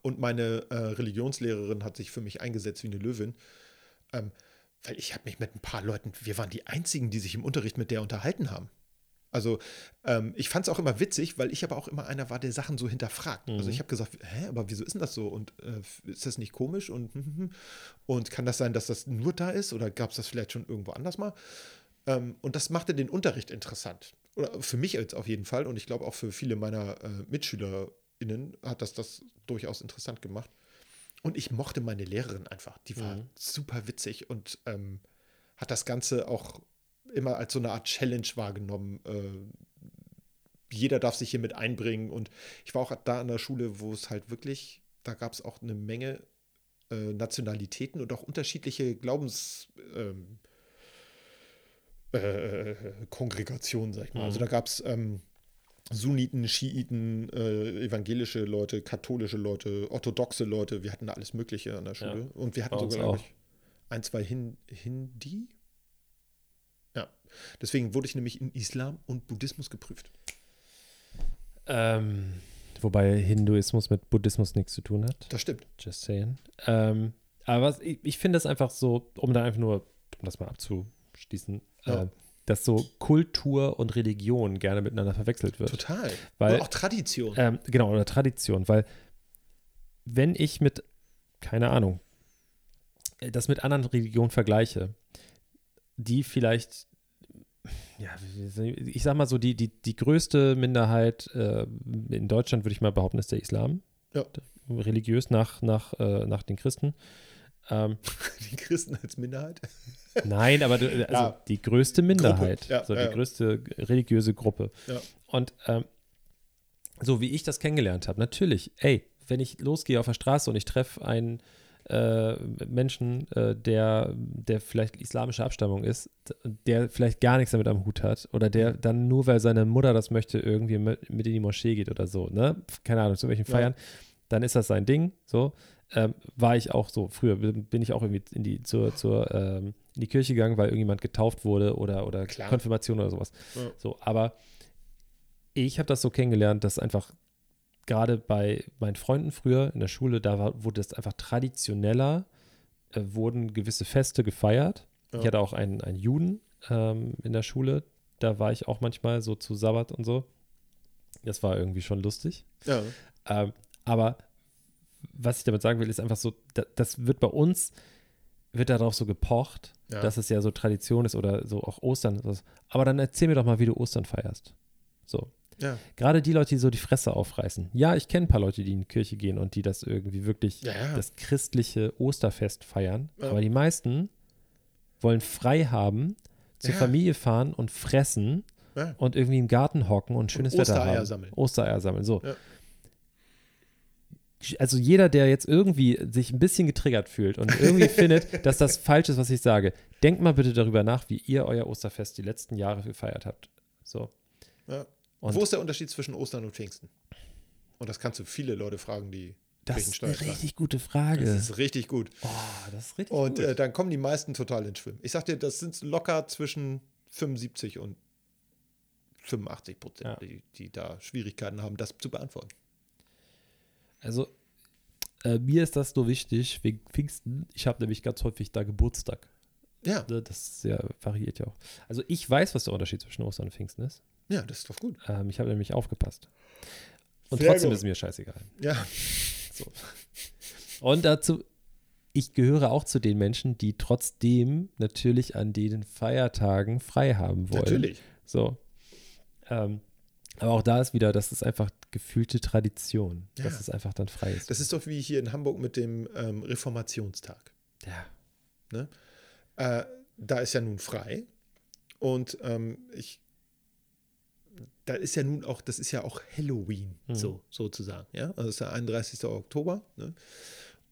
Und meine äh, Religionslehrerin hat sich für mich eingesetzt wie eine Löwin. Ähm, weil ich habe mich mit ein paar Leuten, wir waren die einzigen, die sich im Unterricht mit der unterhalten haben. Also ähm, ich fand es auch immer witzig, weil ich aber auch immer einer war, der Sachen so hinterfragt. Also ich habe gesagt, hä, aber wieso ist denn das so? Und äh, ist das nicht komisch? Und, hm, hm, hm. und kann das sein, dass das nur da ist? Oder gab es das vielleicht schon irgendwo anders mal? Ähm, und das machte den Unterricht interessant. Oder für mich jetzt auf jeden Fall. Und ich glaube auch für viele meiner äh, MitschülerInnen hat das das durchaus interessant gemacht. Und ich mochte meine Lehrerin einfach. Die war Mhm. super witzig und ähm, hat das Ganze auch immer als so eine Art Challenge wahrgenommen. Äh, jeder darf sich hier mit einbringen. Und ich war auch da an der Schule, wo es halt wirklich, da gab es auch eine Menge äh, Nationalitäten und auch unterschiedliche Glaubens. Ähm, äh, Kongregationen, sag ich mal. Also Mhm. da gab es ähm, Sunniten, Schiiten, äh, evangelische Leute, katholische Leute, orthodoxe Leute. Wir hatten da alles Mögliche an der Ja, Schule. Und wir hatten sogar, glaube auch. ich, ein, zwei Hin Hindi. Ja. Deswegen wurde ich nämlich in Islam und Buddhismus geprüft. Ähm, wobei Hinduismus mit Buddhismus nichts zu tun hat. Das stimmt. Just saying. Ähm, aber was, ich, ich finde das einfach so, um da einfach nur, um das mal abzuschließen, Ja. äh, dass so Kultur und Religion gerne miteinander verwechselt wird. Total. Weil- und auch Tradition. Ähm, genau, oder Tradition, weil wenn ich mit, keine Ahnung, äh, das mit anderen Religionen vergleiche, die vielleicht, ja, ich sag mal so, die, die, die größte Minderheit äh, in Deutschland, würde ich mal behaupten, ist der Islam. Ja. Religiös nach, nach, äh, nach den Christen. Ähm, Die Christen als Minderheit. Nein, aber du, also Ja. die größte Minderheit, Ja, so ja, die größte religiöse Gruppe. Und ähm, so wie ich das kennengelernt habe, natürlich, ey, wenn ich losgehe auf der Straße und ich treffe einen äh, Menschen, äh, der, der vielleicht islamische Abstammung ist, der vielleicht gar nichts damit am Hut hat oder der dann nur, weil seine Mutter das möchte, irgendwie mit, in die Moschee geht oder so, ne? Keine Ahnung, zu welchen. Feiern, dann ist das sein Ding, so. Ähm, war ich auch so, früher bin ich auch irgendwie in die, zur, zur, ähm, in die Kirche gegangen, weil irgendjemand getauft wurde oder, oder Klar. Konfirmation oder sowas. Ja. So, aber ich habe das so kennengelernt, dass einfach gerade bei meinen Freunden früher in der Schule, da war, wurde es einfach traditioneller, äh, wurden gewisse Feste gefeiert. Ja. Ich hatte auch einen, einen Juden ähm, in der Schule, da war ich auch manchmal so zu Sabbat und so. Das war irgendwie schon lustig. Ja. Ähm, aber was ich damit sagen will, ist einfach so, da, das wird bei uns, wird darauf so gepocht, Ja. dass es ja so Tradition ist oder so auch Ostern. ist. Aber dann erzähl mir doch mal, wie du Ostern feierst. So. Ja. Gerade die Leute, die so die Fresse aufreißen. Ja, ich kenne ein paar Leute, die in die Kirche gehen und die das irgendwie wirklich Ja, das christliche Osterfest feiern. Aber die meisten wollen frei haben, zur. Familie fahren und fressen und irgendwie im Garten hocken und schönes Wetter Ostereier haben. sammeln. Ostereier sammeln, so. Also jeder, der jetzt irgendwie sich ein bisschen getriggert fühlt und irgendwie findet, dass das falsch ist, was ich sage, denkt mal bitte darüber nach, wie ihr euer Osterfest die letzten Jahre gefeiert habt. So. Ja. Wo ist der Unterschied zwischen Ostern und Pfingsten? Und das kannst du viele Leute fragen, die das ist eine richtig gute Frage. Das ist richtig gut. oh, das ist richtig Und gut. äh, dann kommen die meisten total ins Schwimmen. Ich sag dir, das sind locker zwischen 75 und 85 Prozent, Ja. die, die da Schwierigkeiten haben, das zu beantworten. Also, äh, mir ist das nur wichtig wegen Pfingsten. Ich habe nämlich ganz häufig da Geburtstag. Ja, Ne, Das sehr variiert ja auch. Also, ich weiß, was der Unterschied zwischen Ostern und Pfingsten ist. ja, das ist doch gut. Ähm, ich habe nämlich aufgepasst. Und Sehr trotzdem gut. ist mir scheißegal. Ja, Und dazu, ich gehöre auch zu den Menschen, die trotzdem natürlich an den Feiertagen frei haben wollen. natürlich. So. Ähm, aber auch da ist wieder, das ist einfach gefühlte Tradition, Ja. dass es einfach dann frei ist. Das ist doch wie hier in Hamburg mit dem ähm, Reformationstag. ja. Äh, da ist ja nun frei. Und ähm, ich, da ist ja nun auch, das ist ja auch Halloween, Mhm. so sozusagen. Ja, also das ist der 31. Oktober. Ne?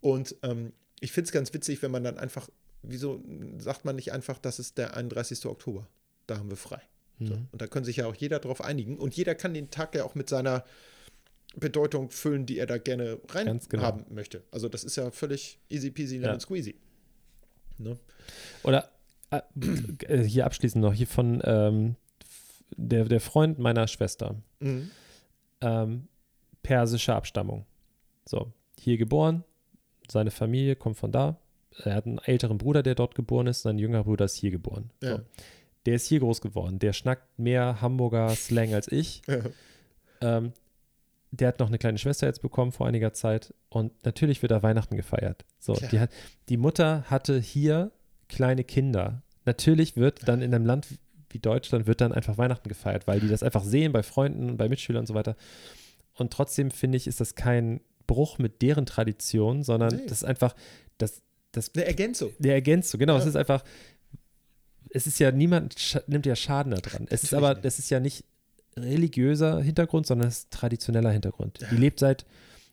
Und ähm, ich finde es ganz witzig, wenn man dann einfach, wieso sagt man nicht einfach, das ist der 31. Oktober? Da haben wir frei. So. Mhm. Und da können sich ja auch jeder drauf einigen. Und jeder kann den Tag ja auch mit seiner Bedeutung füllen, die er da gerne rein genau. haben möchte. Also das ist ja völlig easy peasy Ja. lemon squeezy. Ne? Oder äh, äh, hier abschließend noch, hier von ähm, der, der Freund meiner Schwester. Mhm. ähm, persischer Abstammung. So, hier geboren, seine Familie kommt von da. Er hat einen älteren Bruder, der dort geboren ist, sein jüngerer Bruder ist hier geboren. Ja. So. Der ist hier groß geworden. Der schnackt mehr Hamburger Slang als ich. Ja. Ähm, der hat noch eine kleine Schwester jetzt bekommen vor einiger Zeit und natürlich wird da Weihnachten gefeiert. So, Klar. die, hat, die Mutter hatte hier kleine Kinder. Natürlich wird dann in einem Land wie Deutschland wird dann einfach Weihnachten gefeiert, weil die das einfach sehen bei Freunden und bei Mitschülern und so weiter. Und trotzdem finde ich, ist das kein Bruch mit deren Tradition, sondern Nee. das ist einfach das, das Eine Ergänzung. der Ergänzung, genau. Ja. Es ist einfach, es ist ja niemand nimmt ja Schaden daran. Es ist aber, das ist ja nicht religiöser Hintergrund, sondern es ist traditioneller Hintergrund. Die lebt seit,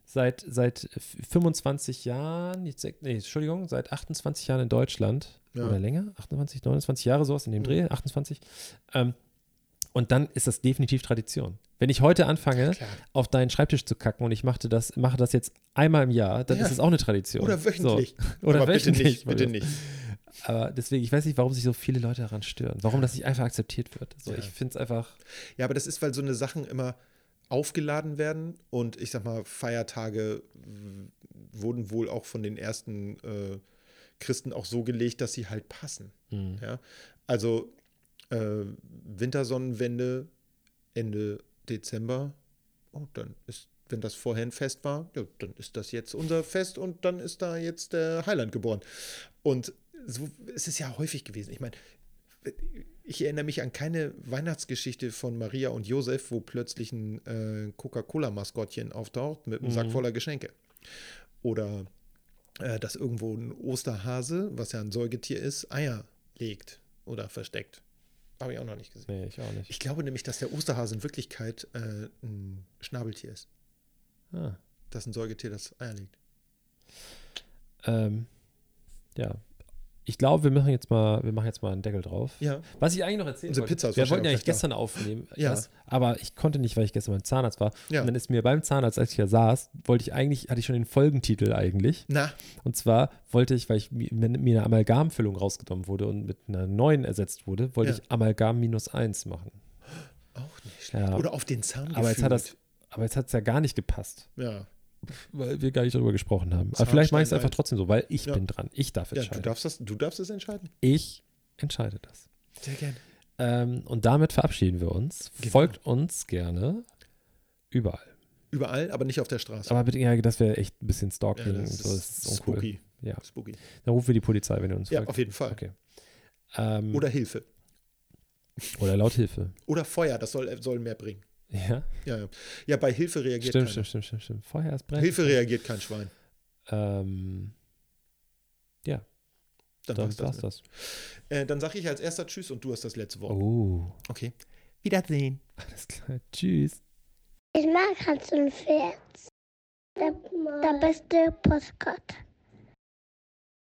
seit, seit 25 Jahren, jetzt, nee, Entschuldigung, seit 28 Jahren in Deutschland Ja. oder länger, 28, 29 Jahre sowas in dem Mhm. Dreh, 28. Ähm, und dann ist das definitiv Tradition. Wenn ich heute anfange, Klar. auf deinen Schreibtisch zu kacken und ich mache das, mache das jetzt einmal im Jahr, dann Ja. ist es auch eine Tradition. Oder wöchentlich. So. Oder Aber bitte wöchentlich. nicht, bitte nicht. Aber deswegen, ich weiß nicht, warum sich so viele Leute daran stören. Warum das nicht einfach akzeptiert wird. So, Ja. Ich finde es einfach. Ja, aber das ist, weil so eine Sachen immer aufgeladen werden und ich sag mal, Feiertage wurden wohl auch von den ersten äh, Christen auch so gelegt, dass sie halt passen. hm. Ja? Also äh, Wintersonnenwende Ende Dezember. Oh, dann ist, wenn das vorher ein Fest war, ja, dann ist das jetzt unser Fest und dann ist da jetzt der Heiland geboren. Und so ist es ja häufig gewesen. Ich meine, ich erinnere mich an keine Weihnachtsgeschichte von Maria und Josef, wo plötzlich ein äh, Coca-Cola-Maskottchen auftaucht mit einem Sack Mhm. voller Geschenke. Oder äh, dass irgendwo ein Osterhase, was ja ein Säugetier ist, Eier legt oder versteckt. Habe ich auch noch nicht gesehen. Nee, ich auch nicht. Ich glaube nämlich, dass der Osterhase in Wirklichkeit äh, ein Schnabeltier ist. Ah, Das ist ein Säugetier, das Eier legt. ähm, ja. Ich glaube, wir machen jetzt mal, wir machen jetzt mal einen Deckel drauf. Ja. Was ich eigentlich noch erzählen Unsere wollte, Pizza ist wir wollten ja eigentlich gestern aufnehmen, Ja. das, aber ich konnte nicht, weil ich gestern beim Zahnarzt war. Ja. Und dann ist mir beim Zahnarzt, als ich hier saß, wollte ich eigentlich, hatte ich schon den Folgentitel eigentlich. Na, Und zwar wollte ich, weil ich mi- mir eine Amalgamfüllung rausgenommen wurde und mit einer neuen ersetzt wurde, wollte Ja. ich Amalgam minus eins machen. auch nicht schlecht. Ja. Oder auf den Zahn Aber jetzt hat das, aber jetzt hat es ja gar nicht gepasst, Ja. Weil wir gar nicht darüber gesprochen haben. Aber vielleicht mache ich es einfach ein. trotzdem so, weil ich Ja. bin dran. Ich darf ja, du entscheiden. darfst das, du darfst es entscheiden. ich entscheide das. Sehr gerne. Ähm, und damit verabschieden wir uns. Genau. Folgt uns gerne überall. Überall, aber nicht auf der Straße. Aber bitte, ja, das wäre echt ein bisschen ja, Stalking. das und so, das ist uncool. spooky. Ja. Spooky. Dann rufen wir die Polizei, wenn ihr uns Ja, folgt. auf jeden Fall. Okay. Ähm, Oder Hilfe. oder laut Hilfe. Oder Feuer, das soll, soll mehr bringen. Ja, Ja, ja. ja bei Hilfe reagiert stimmt, keiner. stimmt, stimmt, stimmt, stimmt. Vorher erst brennen. Hilfe reagiert kein Schwein. Ähm, Dann, dann war's das. das. Äh, dann sage ich als erster Tschüss und du hast das letzte Wort. Oh. Okay. Wiedersehen. Alles klar. Tschüss. Ich mag Hans und Pferd. Der, der beste Postkarte.